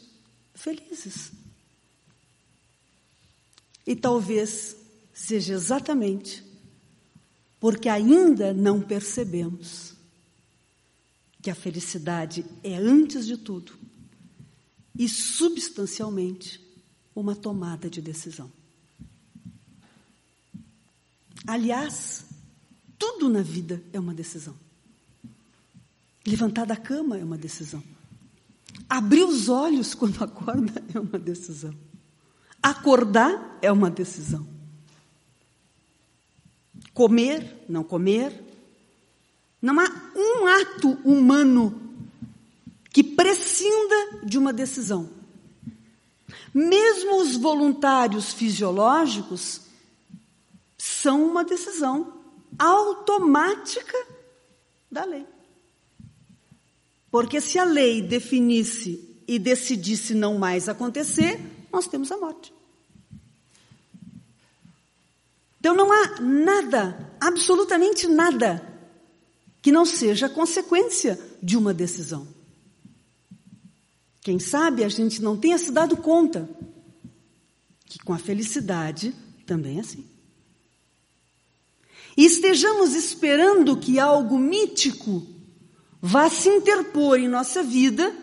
felizes. E talvez seja exatamente porque ainda não percebemos que a felicidade é, antes de tudo, e substancialmente, uma tomada de decisão. Aliás, tudo na vida é uma decisão. Levantar da cama é uma decisão. Abrir os olhos quando acorda é uma decisão. Acordar é uma decisão. Comer, não comer. Não há um ato humano que prescinda de uma decisão. Mesmo os voluntários fisiológicos são uma decisão automática da lei. Porque se a lei definisse e decidisse não mais acontecer, nós temos a morte. Então não há nada, absolutamente nada, que não seja consequência de uma decisão. Quem sabe a gente não tenha se dado conta que com a felicidade também é assim e estejamos esperando que algo mítico vá se interpor em nossa vida,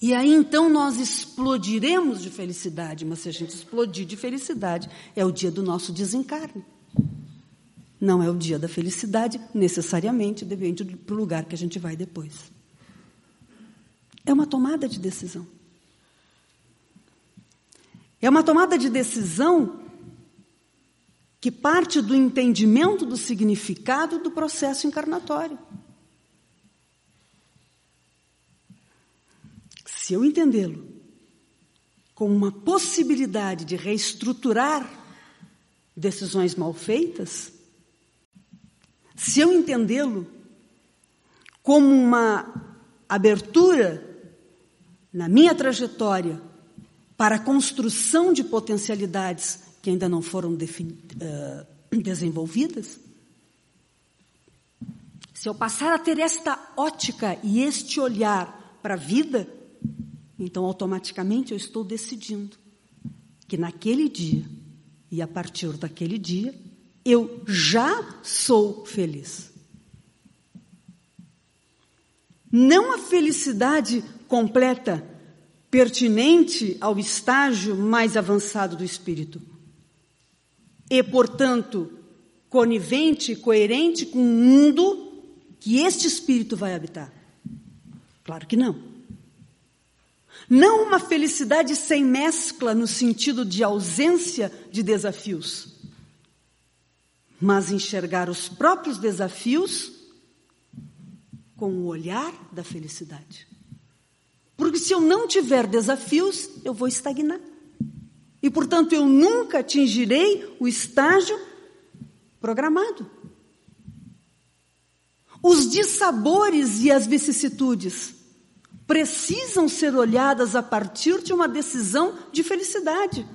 e aí então nós explodiremos de felicidade, mas se a gente explodir de felicidade, é o dia do nosso desencarne. Não é o dia da felicidade, necessariamente, depende do lugar que a gente vai depois. É uma tomada de decisão. É uma tomada de decisão que parte do entendimento do significado do processo encarnatório. Se eu entendê-lo como uma possibilidade de reestruturar decisões mal feitas, se eu entendê-lo como uma abertura na minha trajetória para a construção de potencialidades que ainda não foram uh, desenvolvidas, se eu passar a ter esta ótica e este olhar para a vida, então automaticamente eu estou decidindo que naquele dia e a partir daquele dia eu já sou feliz. Não a felicidade completa, pertinente ao estágio mais avançado do espírito. E, portanto, conivente coerente com o mundo que este espírito vai habitar. Claro que não. Não uma felicidade sem mescla no sentido de ausência de desafios, mas enxergar os próprios desafios com o olhar da felicidade. Porque se eu não tiver desafios, eu vou estagnar. E, portanto, eu nunca atingirei o estágio programado. Os dissabores e as vicissitudes precisam ser olhadas a partir de uma decisão de felicidade.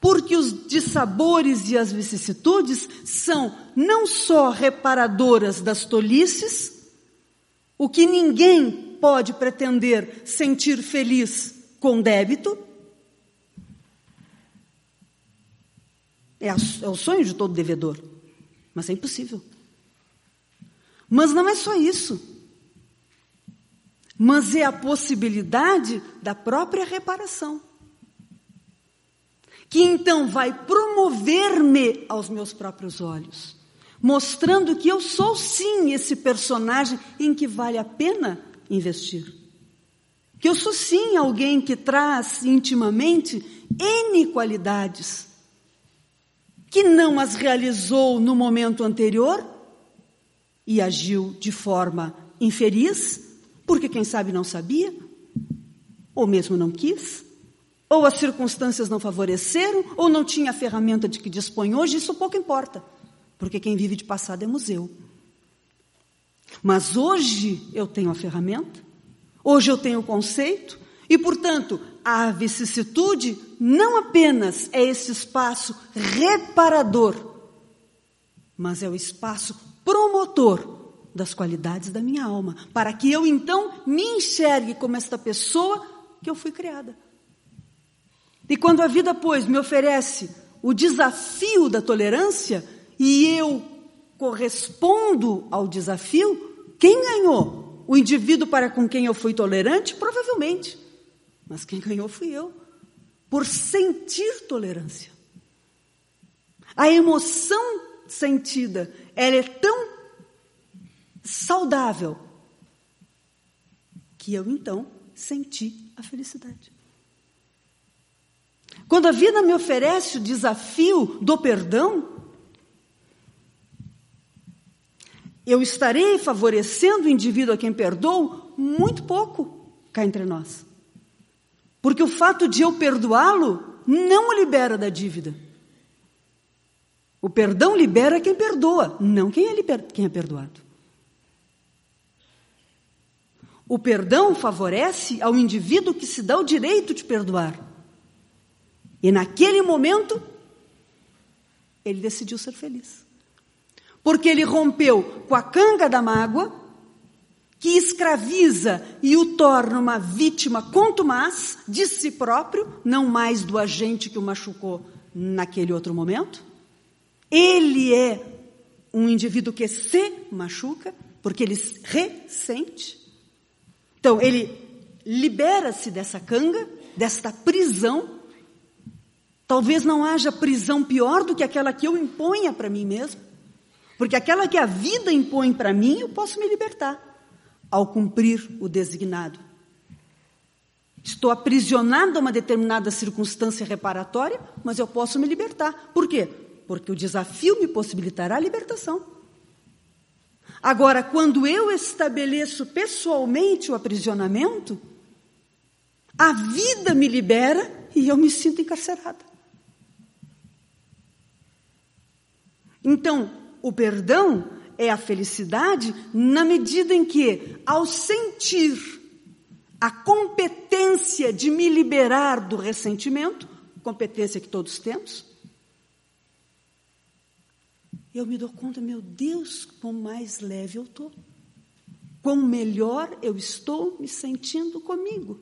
Porque os dissabores e as vicissitudes são não só reparadoras das tolices, o que ninguém pode pretender sentir feliz com débito, é, é o sonho de todo devedor, mas é impossível. Mas não é só isso mas é a possibilidade da própria reparação. Que então vai promover-me aos meus próprios olhos, mostrando que eu sou sim esse personagem em que vale a pena investir. Que eu sou sim alguém que traz intimamente N qualidades, que não as realizou no momento anterior e agiu de forma infeliz, porque quem sabe não sabia, ou mesmo não quis, ou as circunstâncias não favoreceram, ou não tinha a ferramenta de que dispõe hoje, isso pouco importa, porque quem vive de passado é museu. Mas hoje eu tenho a ferramenta, hoje eu tenho o conceito, e, portanto, a vicissitude não apenas é esse espaço reparador, mas é o espaço promotor das qualidades da minha alma, para que eu então me enxergue como esta pessoa que eu fui criada. E quando a vida, pois, me oferece o desafio da tolerância e eu correspondo ao desafio, quem ganhou? O indivíduo para com quem eu fui tolerante? Provavelmente. Mas quem ganhou fui eu, por sentir tolerância. A emoção sentida, ela é tão saudável, que eu então senti a felicidade. Quando a vida me oferece o desafio do perdão, eu estarei favorecendo o indivíduo a quem perdoo muito pouco cá entre nós. Porque o fato de eu perdoá-lo não o libera da dívida. O perdão libera quem perdoa, não quem é, quem é perdoado. O perdão favorece ao indivíduo que se dá o direito de perdoar. E naquele momento, ele decidiu ser feliz. Porque ele rompeu com a canga da mágoa, que escraviza e o torna uma vítima contumaz de si próprio, não mais do agente que o machucou naquele outro momento. Ele é um indivíduo que se machuca, porque ele ressente. Então, ele libera-se dessa canga, desta prisão. Talvez não haja prisão pior do que aquela que eu imponha para mim mesmo. Porque aquela que a vida impõe para mim, eu posso me libertar ao cumprir o designado. Estou aprisionado a uma determinada circunstância reparatória, mas eu posso me libertar. Por quê? porque o desafio me possibilitará a libertação. Agora, quando eu estabeleço pessoalmente o aprisionamento, a vida me libera e eu me sinto encarcerada. Então, o perdão é a felicidade na medida em que, ao sentir a competência de me liberar do ressentimento, competência que todos temos, eu me dou conta, meu Deus, quão mais leve eu estou, quão melhor eu estou me sentindo comigo.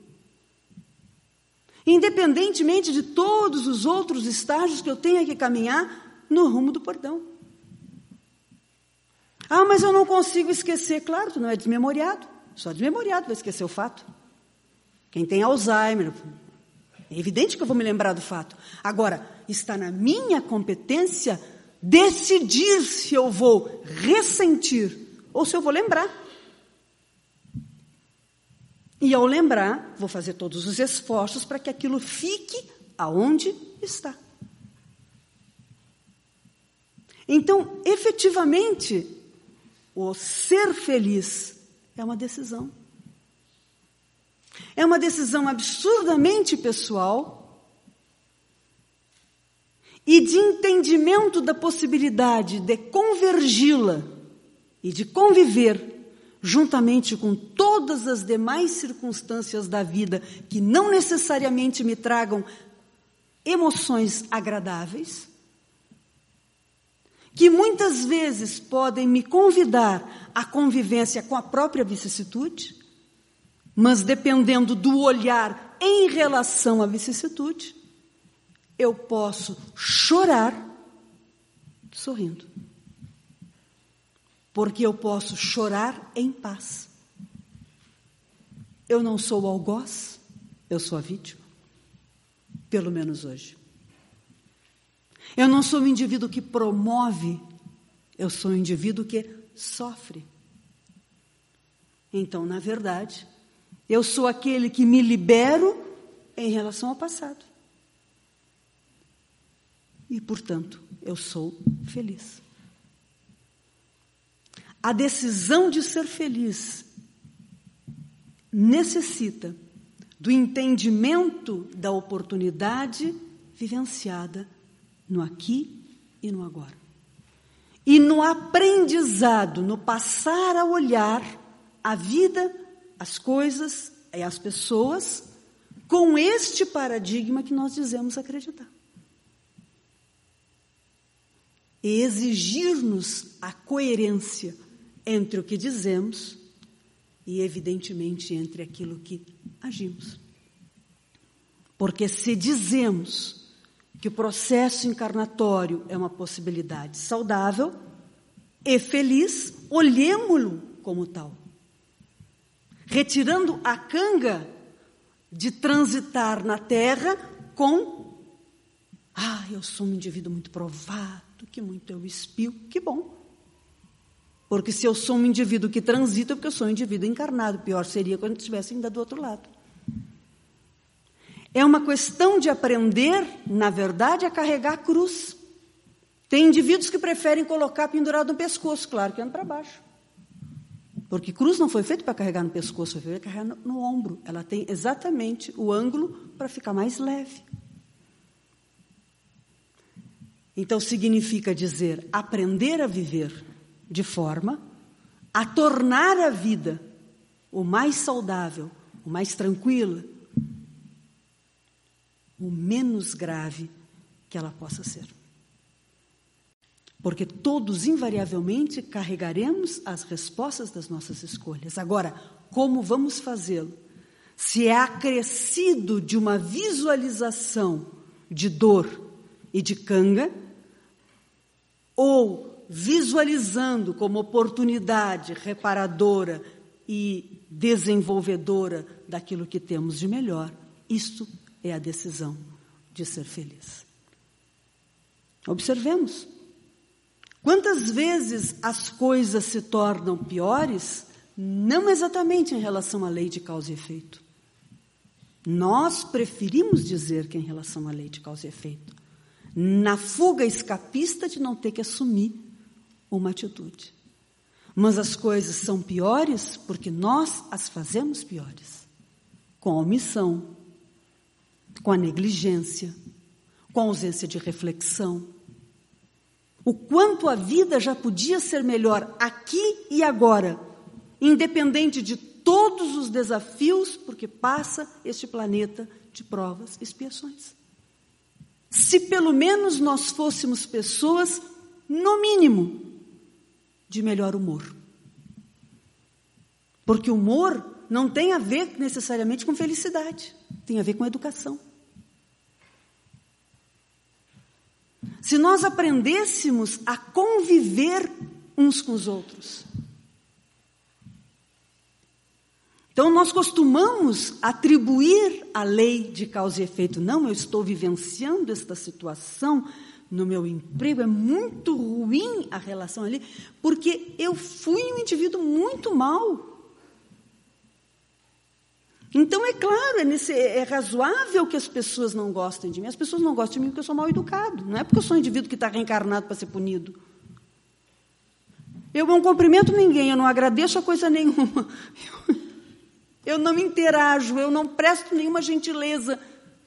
Independentemente de todos os outros estágios que eu tenha que caminhar no rumo do perdão. Ah, mas eu não consigo esquecer. Claro, tu não é desmemoriado. Só desmemoriado vai esquecer o fato. Quem tem Alzheimer, é evidente que eu vou me lembrar do fato. Agora, está na minha competência decidir se eu vou ressentir ou se eu vou lembrar. E ao lembrar, vou fazer todos os esforços para que aquilo fique aonde está. Então, efetivamente, o ser feliz é uma decisão. É uma decisão absurdamente pessoal e de entendimento da possibilidade de convergi-la e de conviver juntamente com todas as demais circunstâncias da vida que não necessariamente me tragam emoções agradáveis, que muitas vezes podem me convidar à convivência com a própria vicissitude, mas dependendo do olhar em relação à vicissitude, eu posso chorar sorrindo. Porque eu posso chorar em paz. Eu não sou algoz, eu sou a vítima. Pelo menos hoje. Eu não sou um indivíduo que promove, eu sou um indivíduo que sofre. Então, na verdade, eu sou aquele que me libero em relação ao passado. E, portanto, eu sou feliz. A decisão de ser feliz necessita do entendimento da oportunidade vivenciada no aqui e no agora. E no aprendizado, no passar a olhar a vida, as coisas e as pessoas com este paradigma que nós dizemos acreditar. E exigir-nos a coerência entre o que dizemos e, evidentemente, entre aquilo que agimos. Porque se dizemos que o processo encarnatório é uma possibilidade saudável e feliz, olhemo-lo como tal. Retirando a canga de transitar na terra com ah, eu sou um indivíduo muito provado, que muito eu espio, que bom. Porque se eu sou um indivíduo que transita, é porque eu sou um indivíduo encarnado. Pior seria quando estivesse ainda do outro lado. É uma questão de aprender, na verdade, a carregar a cruz. Tem indivíduos que preferem colocar pendurado no pescoço, claro que anda para baixo. Porque cruz não foi feita para carregar no pescoço, foi feita para carregar no, no ombro. Ela tem exatamente o ângulo para ficar mais leve. Então significa dizer aprender a viver de forma a tornar a vida o mais saudável, o mais tranquila, o menos grave que ela possa ser. Porque todos, invariavelmente, carregaremos as respostas das nossas escolhas. Agora, como vamos fazê-lo? Se é acrescido de uma visualização de dor e de canga, ou visualizando como oportunidade reparadora e desenvolvedora daquilo que temos de melhor, isto é a decisão de ser feliz. Observemos. Quantas vezes as coisas se tornam piores, não exatamente em relação à lei de causa e efeito. Nós preferimos dizer que é em relação à lei de causa e efeito. na fuga escapista de não ter que assumir uma atitude. Mas as coisas são piores porque nós as fazemos piores. Com omissão, com a negligência, com a ausência de reflexão. O quanto a vida já podia ser melhor aqui e agora, independente de todos os desafios, porque passa este planeta de provas e expiações. Se pelo menos nós fôssemos pessoas, no mínimo, de melhor humor. Porque humor não tem a ver necessariamente com felicidade, tem a ver com educação. Se nós aprendêssemos a conviver uns com os outros, Então, nós costumamos atribuir a lei de causa e efeito. Não, eu estou vivenciando esta situação no meu emprego, é muito ruim a relação ali, porque eu fui um indivíduo muito mal. Então, é claro, é, nesse, é, razoável que as pessoas não gostem de mim. As pessoas não gostam de mim porque eu sou mal educado, não é porque eu sou um indivíduo que está reencarnado para ser punido. Eu não cumprimento ninguém, eu não agradeço a coisa nenhuma. Eu, eu não me interajo, eu não presto nenhuma gentileza.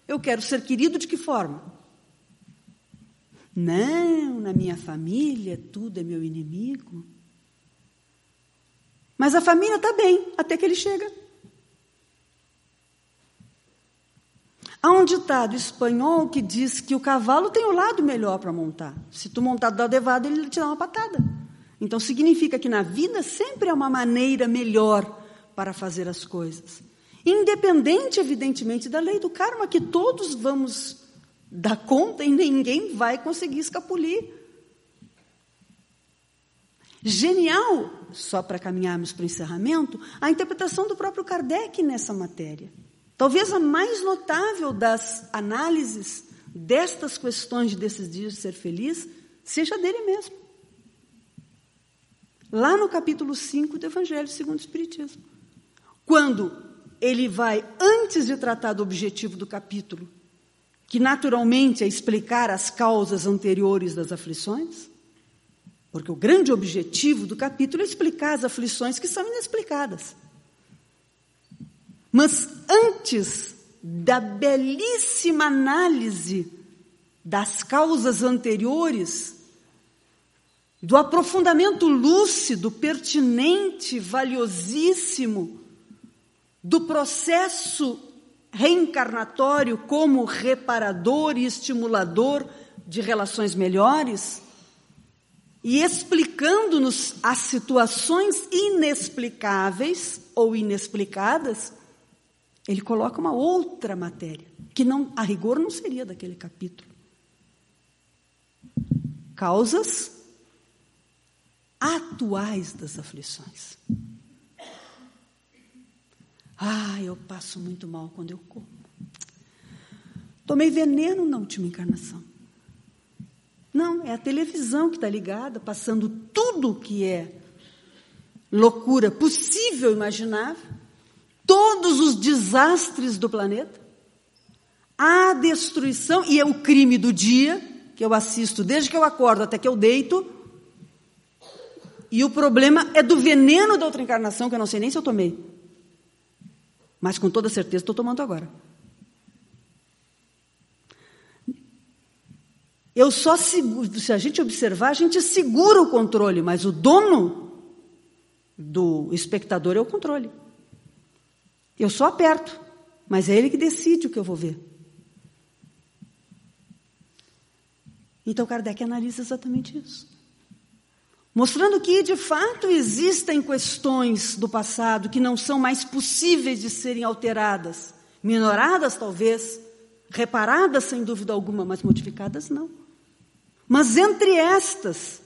Eu quero ser querido de que forma? Não, na minha família tudo é meu inimigo. Mas a família está bem, até que ele chega. Há um ditado espanhol que diz que o cavalo tem o lado melhor para montar. Se tu montar do lado ele te dá uma patada. Então significa que na vida sempre há uma maneira melhor para fazer as coisas. Independente, evidentemente, da lei do karma, que todos vamos dar conta e ninguém vai conseguir escapulir. Genial, só para caminharmos para o encerramento, a interpretação do próprio Kardec nessa matéria. Talvez a mais notável das análises destas questões de decidir ser feliz seja dele mesmo. Lá no capítulo 5 do Evangelho segundo o Espiritismo. Quando ele vai, antes de tratar do objetivo do capítulo, que naturalmente é explicar as causas anteriores das aflições, porque o grande objetivo do capítulo é explicar as aflições que são inexplicadas. Mas antes da belíssima análise das causas anteriores, do aprofundamento lúcido, pertinente, valiosíssimo do processo reencarnatório como reparador e estimulador de relações melhores e explicando-nos as situações inexplicáveis ou inexplicadas, ele coloca uma outra matéria, que não, a rigor não seria daquele capítulo. Causas atuais das aflições. Ah, eu passo muito mal quando eu como. Tomei veneno na última encarnação. Não, é a televisão que está ligada, passando tudo que é loucura possível, imaginável, todos os desastres do planeta, a destruição, e é o crime do dia, que eu assisto desde que eu acordo até que eu deito, e o problema é do veneno da outra encarnação, que eu não sei nem se eu tomei. Mas com toda certeza estou tomando agora. Eu só seguro, se a gente observar, a gente segura o controle, mas o dono do espectador é o controle. Eu só aperto, mas é ele que decide o que eu vou ver. Então Kardec analisa exatamente isso mostrando que de fato existem questões do passado que não são mais possíveis de serem alteradas, minoradas talvez, reparadas sem dúvida alguma, mas modificadas não. Mas entre estas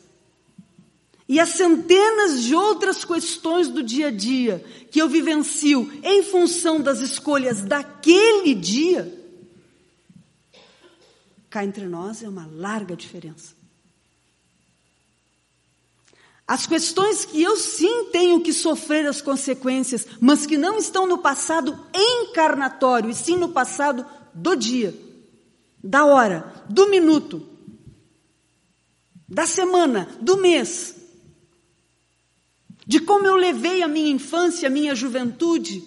e as centenas de outras questões do dia a dia que eu vivencio em função das escolhas daquele dia, cá entre nós é uma larga diferença. As questões que eu sim tenho que sofrer as consequências, mas que não estão no passado encarnatório, e sim no passado do dia, da hora, do minuto, da semana, do mês, de como eu levei a minha infância, a minha juventude.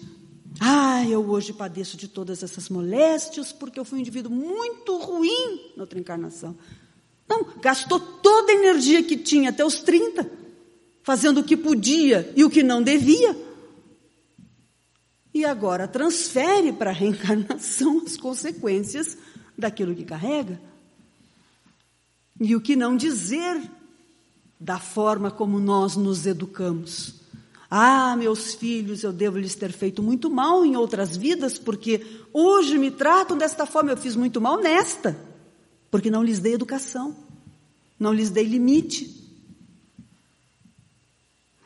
Ah, eu hoje padeço de todas essas moléstias porque eu fui um indivíduo muito ruim na outra encarnação. Não, gastou toda a energia que tinha até os 30, fazendo o que podia e o que não devia. E agora transfere para a reencarnação as consequências daquilo que carrega. E o que não dizer da forma como nós nos educamos. Ah, meus filhos, eu devo lhes ter feito muito mal em outras vidas, porque hoje me tratam desta forma. Eu fiz muito mal nesta, porque não lhes dei educação, não lhes dei limite.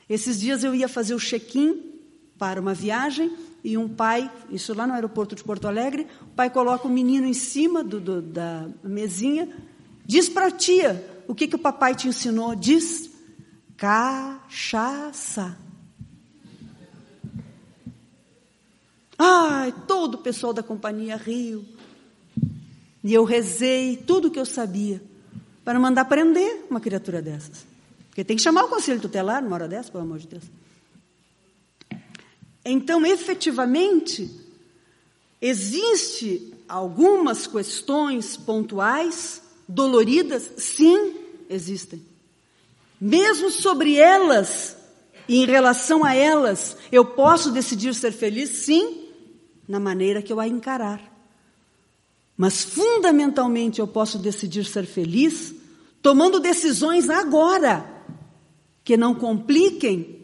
Esses dias eu ia fazer o check-in para uma viagem e um pai, isso lá no aeroporto de Porto Alegre, o pai coloca o menino em cima do, do, da mesinha, diz para a tia o que, que o papai te ensinou, diz cachaça. Ai, todo o pessoal da companhia riu. E eu rezei tudo o que eu sabia para mandar prender uma criatura dessas. Porque tem que chamar o conselho tutelar numa hora dessa, pelo amor de Deus. Então, efetivamente, existe algumas questões pontuais, doloridas, sim, existem. Mesmo sobre elas e em relação a elas, eu posso decidir ser feliz, sim, na maneira que eu a encarar. Mas fundamentalmente eu posso decidir ser feliz tomando decisões agora que não compliquem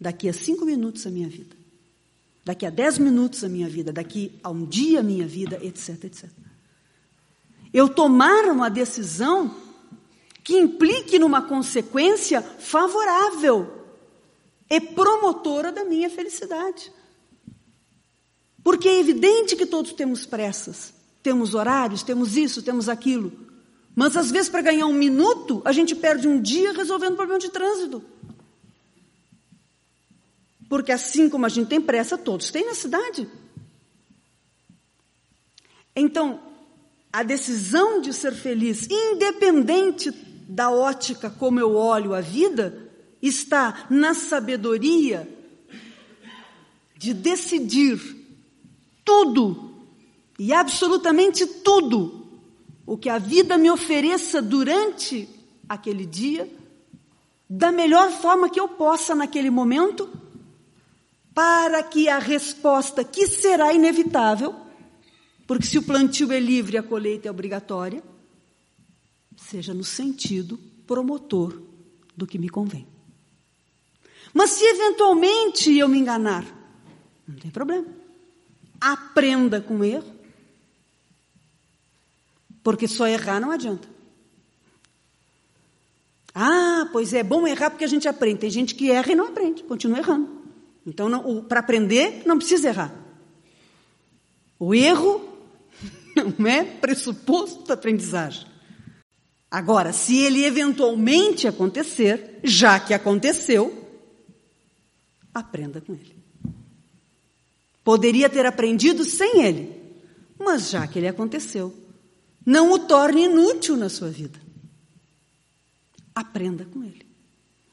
daqui a cinco minutos a minha vida daqui a dez minutos a minha vida, daqui a um dia a minha vida, etc, etc. Eu tomar uma decisão que implique numa consequência favorável e promotora da minha felicidade. Porque é evidente que todos temos pressas, temos horários, temos isso, temos aquilo. Mas às vezes, para ganhar um minuto, a gente perde um dia resolvendo problema de trânsito. Porque assim como a gente tem pressa, todos têm na cidade. Então, a decisão de ser feliz, independente da ótica como eu olho a vida, está na sabedoria de decidir tudo e absolutamente tudo o que a vida me ofereça durante aquele dia, da melhor forma que eu possa naquele momento para que a resposta, que será inevitável, porque se o plantio é livre a colheita é obrigatória, seja no sentido promotor do que me convém. Mas se eventualmente eu me enganar, não tem problema. Aprenda com o erro, porque só errar não adianta. Ah, pois é bom errar porque a gente aprende. Tem gente que erra e não aprende, continua errando. Então, para aprender, não precisa errar. O erro não é pressuposto da aprendizagem. Agora, se ele eventualmente acontecer, já que aconteceu, aprenda com ele. Poderia ter aprendido sem ele, mas já que ele aconteceu, não o torne inútil na sua vida. Aprenda com ele.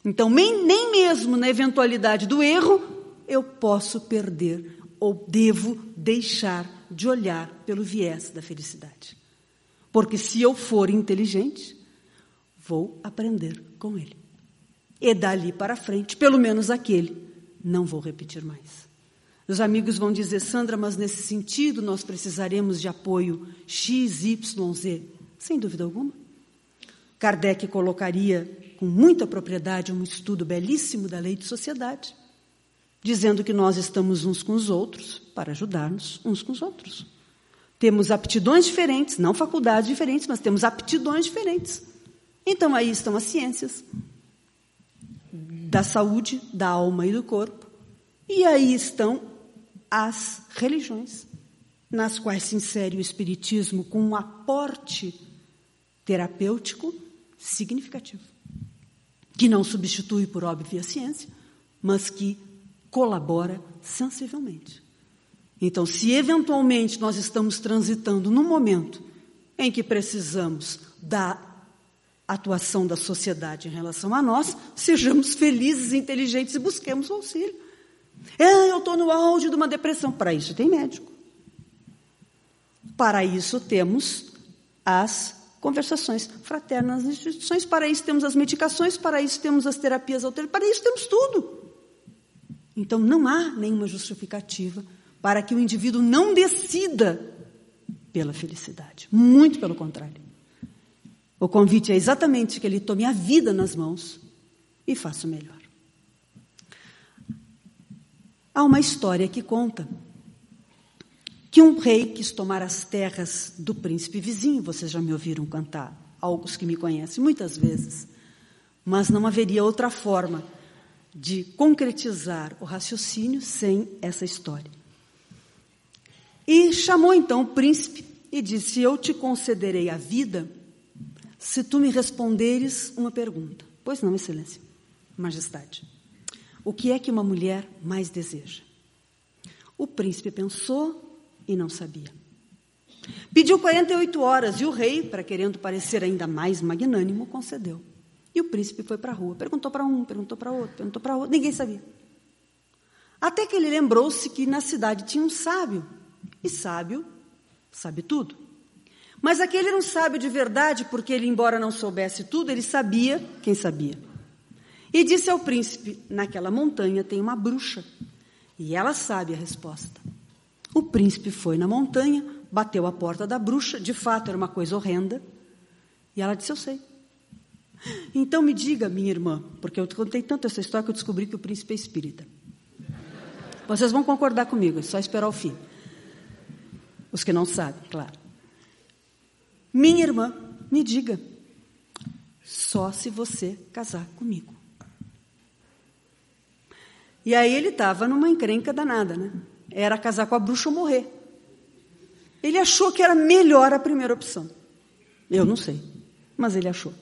Então, nem, nem mesmo na eventualidade do erro, eu posso perder ou devo deixar de olhar pelo viés da felicidade. Porque se eu for inteligente, vou aprender com ele. E dali para frente, pelo menos aquele, não vou repetir mais. Os amigos vão dizer, Sandra, mas nesse sentido nós precisaremos de apoio X, Y, Z. Sem dúvida alguma. Kardec colocaria com muita propriedade um estudo belíssimo da lei de sociedade dizendo que nós estamos uns com os outros para ajudar-nos uns com os outros. Temos aptidões diferentes, não faculdades diferentes, mas temos aptidões diferentes. Então aí estão as ciências da saúde, da alma e do corpo. E aí estão as religiões, nas quais se insere o espiritismo com um aporte terapêutico significativo, que não substitui por óbvia ciência, mas que colabora sensivelmente. Então, se eventualmente nós estamos transitando num momento em que precisamos da atuação da sociedade em relação a nós, sejamos felizes, inteligentes e busquemos auxílio. É, eu estou no auge de uma depressão. Para isso tem médico. Para isso temos as conversações fraternas nas instituições, para isso temos as medicações, para isso temos as terapias alternativas, para isso temos tudo. Então não há nenhuma justificativa para que o indivíduo não decida pela felicidade. Muito pelo contrário. O convite é exatamente que ele tome a vida nas mãos e faça o melhor. Há uma história que conta que um rei quis tomar as terras do príncipe vizinho. Vocês já me ouviram cantar, alguns que me conhecem muitas vezes. Mas não haveria outra forma de concretizar o raciocínio sem essa história. E chamou então o príncipe e disse: Eu te concederei a vida se tu me responderes uma pergunta. Pois não, Excelência, Majestade. O que é que uma mulher mais deseja? O príncipe pensou e não sabia. Pediu 48 horas e o rei, para querendo parecer ainda mais magnânimo, concedeu. E o príncipe foi para a rua, perguntou para um, perguntou para outro, perguntou para outro, ninguém sabia. Até que ele lembrou-se que na cidade tinha um sábio, e sábio sabe tudo. Mas aquele um sábio de verdade, porque ele, embora não soubesse tudo, ele sabia quem sabia. E disse ao príncipe: Naquela montanha tem uma bruxa, e ela sabe a resposta. O príncipe foi na montanha, bateu a porta da bruxa, de fato era uma coisa horrenda, e ela disse: Eu sei. Então me diga, minha irmã, porque eu contei tanto essa história que eu descobri que o príncipe é espírita. Vocês vão concordar comigo, é só esperar o fim. Os que não sabem, claro. Minha irmã, me diga, só se você casar comigo. E aí ele estava numa encrenca danada, né? era casar com a bruxa ou morrer. Ele achou que era melhor a primeira opção. Eu não sei, mas ele achou.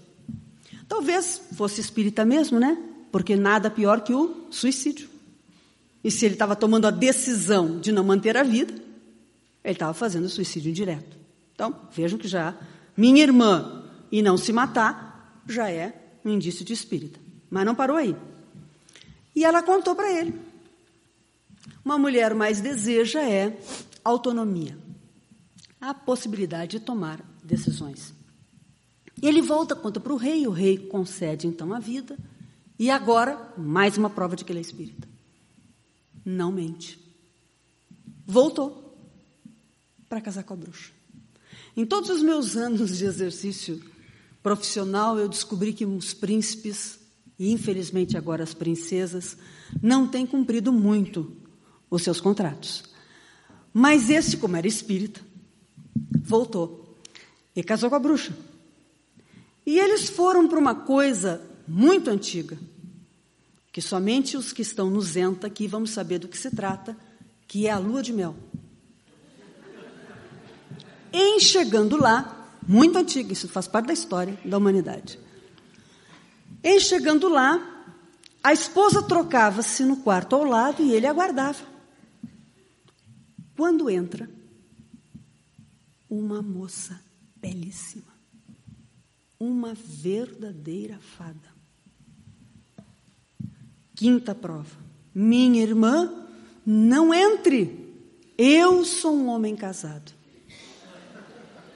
Talvez fosse espírita mesmo, né? Porque nada pior que o suicídio. E se ele estava tomando a decisão de não manter a vida, ele estava fazendo suicídio indireto. Então, vejam que já minha irmã e não se matar já é um indício de espírita. Mas não parou aí. E ela contou para ele uma mulher mais deseja é autonomia, a possibilidade de tomar decisões. Ele volta, conta para o rei, o rei concede então a vida, e agora, mais uma prova de que ele é espírita. Não mente. Voltou para casar com a bruxa. Em todos os meus anos de exercício profissional, eu descobri que os príncipes, e infelizmente agora as princesas, não têm cumprido muito os seus contratos. Mas esse, como era espírita, voltou e casou com a bruxa. E eles foram para uma coisa muito antiga, que somente os que estão no Zenta aqui vamos saber do que se trata, que é a lua de mel. Em chegando lá, muito antiga, isso faz parte da história da humanidade. Em chegando lá, a esposa trocava-se no quarto ao lado e ele aguardava. Quando entra, uma moça belíssima, uma verdadeira fada. Quinta prova. Minha irmã, não entre. Eu sou um homem casado.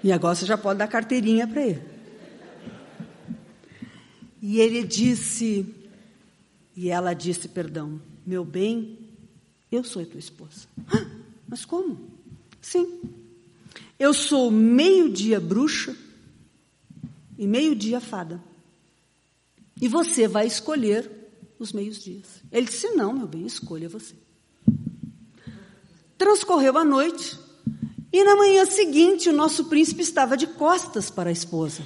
E agora você já pode dar carteirinha para ele. E ele disse, e ela disse, perdão, meu bem, eu sou tua esposa. Mas como? Sim. Eu sou meio-dia bruxa e meio-dia fada. E você vai escolher os meios-dias. Ele disse: Não, meu bem, escolha você. Transcorreu a noite e na manhã seguinte o nosso príncipe estava de costas para a esposa.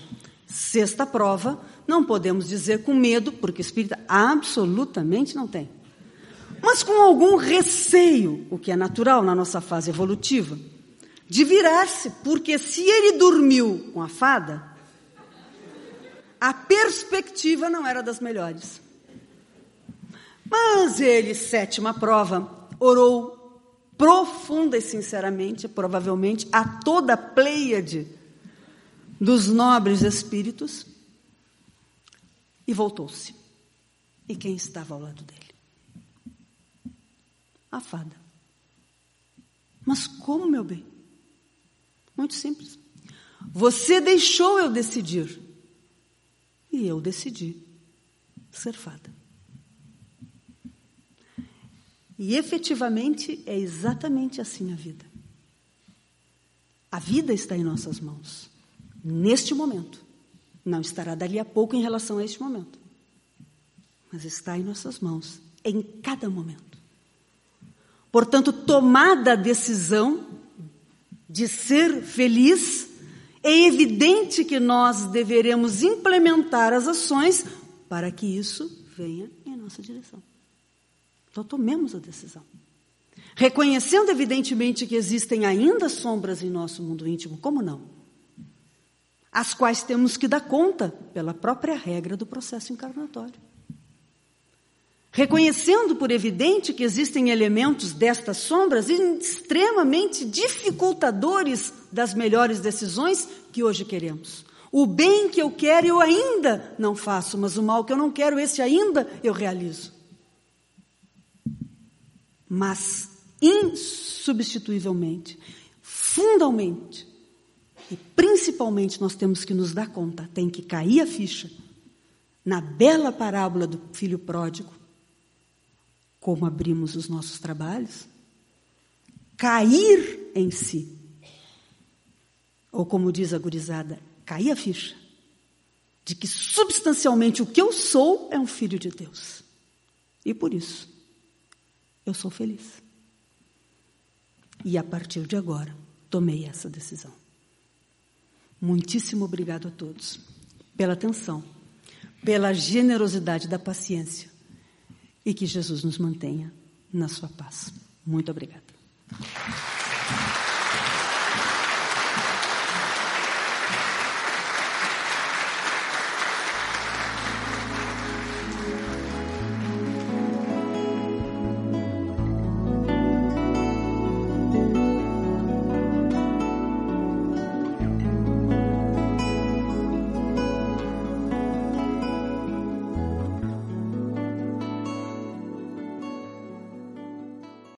Sexta prova, não podemos dizer com medo, porque espírita absolutamente não tem mas com algum receio, o que é natural na nossa fase evolutiva, de virar-se, porque se ele dormiu com a fada, a perspectiva não era das melhores. Mas ele, sétima prova, orou profunda e sinceramente, provavelmente, a toda a Pleiade dos nobres espíritos e voltou-se. E quem estava ao lado dele? A fada. Mas como, meu bem? Muito simples. Você deixou eu decidir. E eu decidi ser fada. E efetivamente é exatamente assim a vida. A vida está em nossas mãos, neste momento. Não estará dali a pouco em relação a este momento, mas está em nossas mãos, em cada momento. Portanto, tomada a decisão de ser feliz, é evidente que nós deveremos implementar as ações para que isso venha em nossa direção. Então, tomemos a decisão. Reconhecendo, evidentemente, que existem ainda sombras em nosso mundo íntimo, como não? As quais temos que dar conta pela própria regra do processo encarnatório. Reconhecendo por evidente que existem elementos destas sombras extremamente dificultadores das melhores decisões que hoje queremos. O bem que eu quero eu ainda não faço, mas o mal que eu não quero, esse ainda eu realizo. Mas, insubstituivelmente, fundamentalmente, e principalmente nós temos que nos dar conta, tem que cair a ficha, na bela parábola do filho pródigo, como abrimos os nossos trabalhos, cair em si. Ou como diz a gurizada, cair a ficha de que substancialmente o que eu sou é um filho de Deus. E por isso, eu sou feliz. E a partir de agora, tomei essa decisão. Muitíssimo obrigado a todos pela atenção, pela generosidade da paciência e que Jesus nos mantenha na sua paz. Muito obrigada.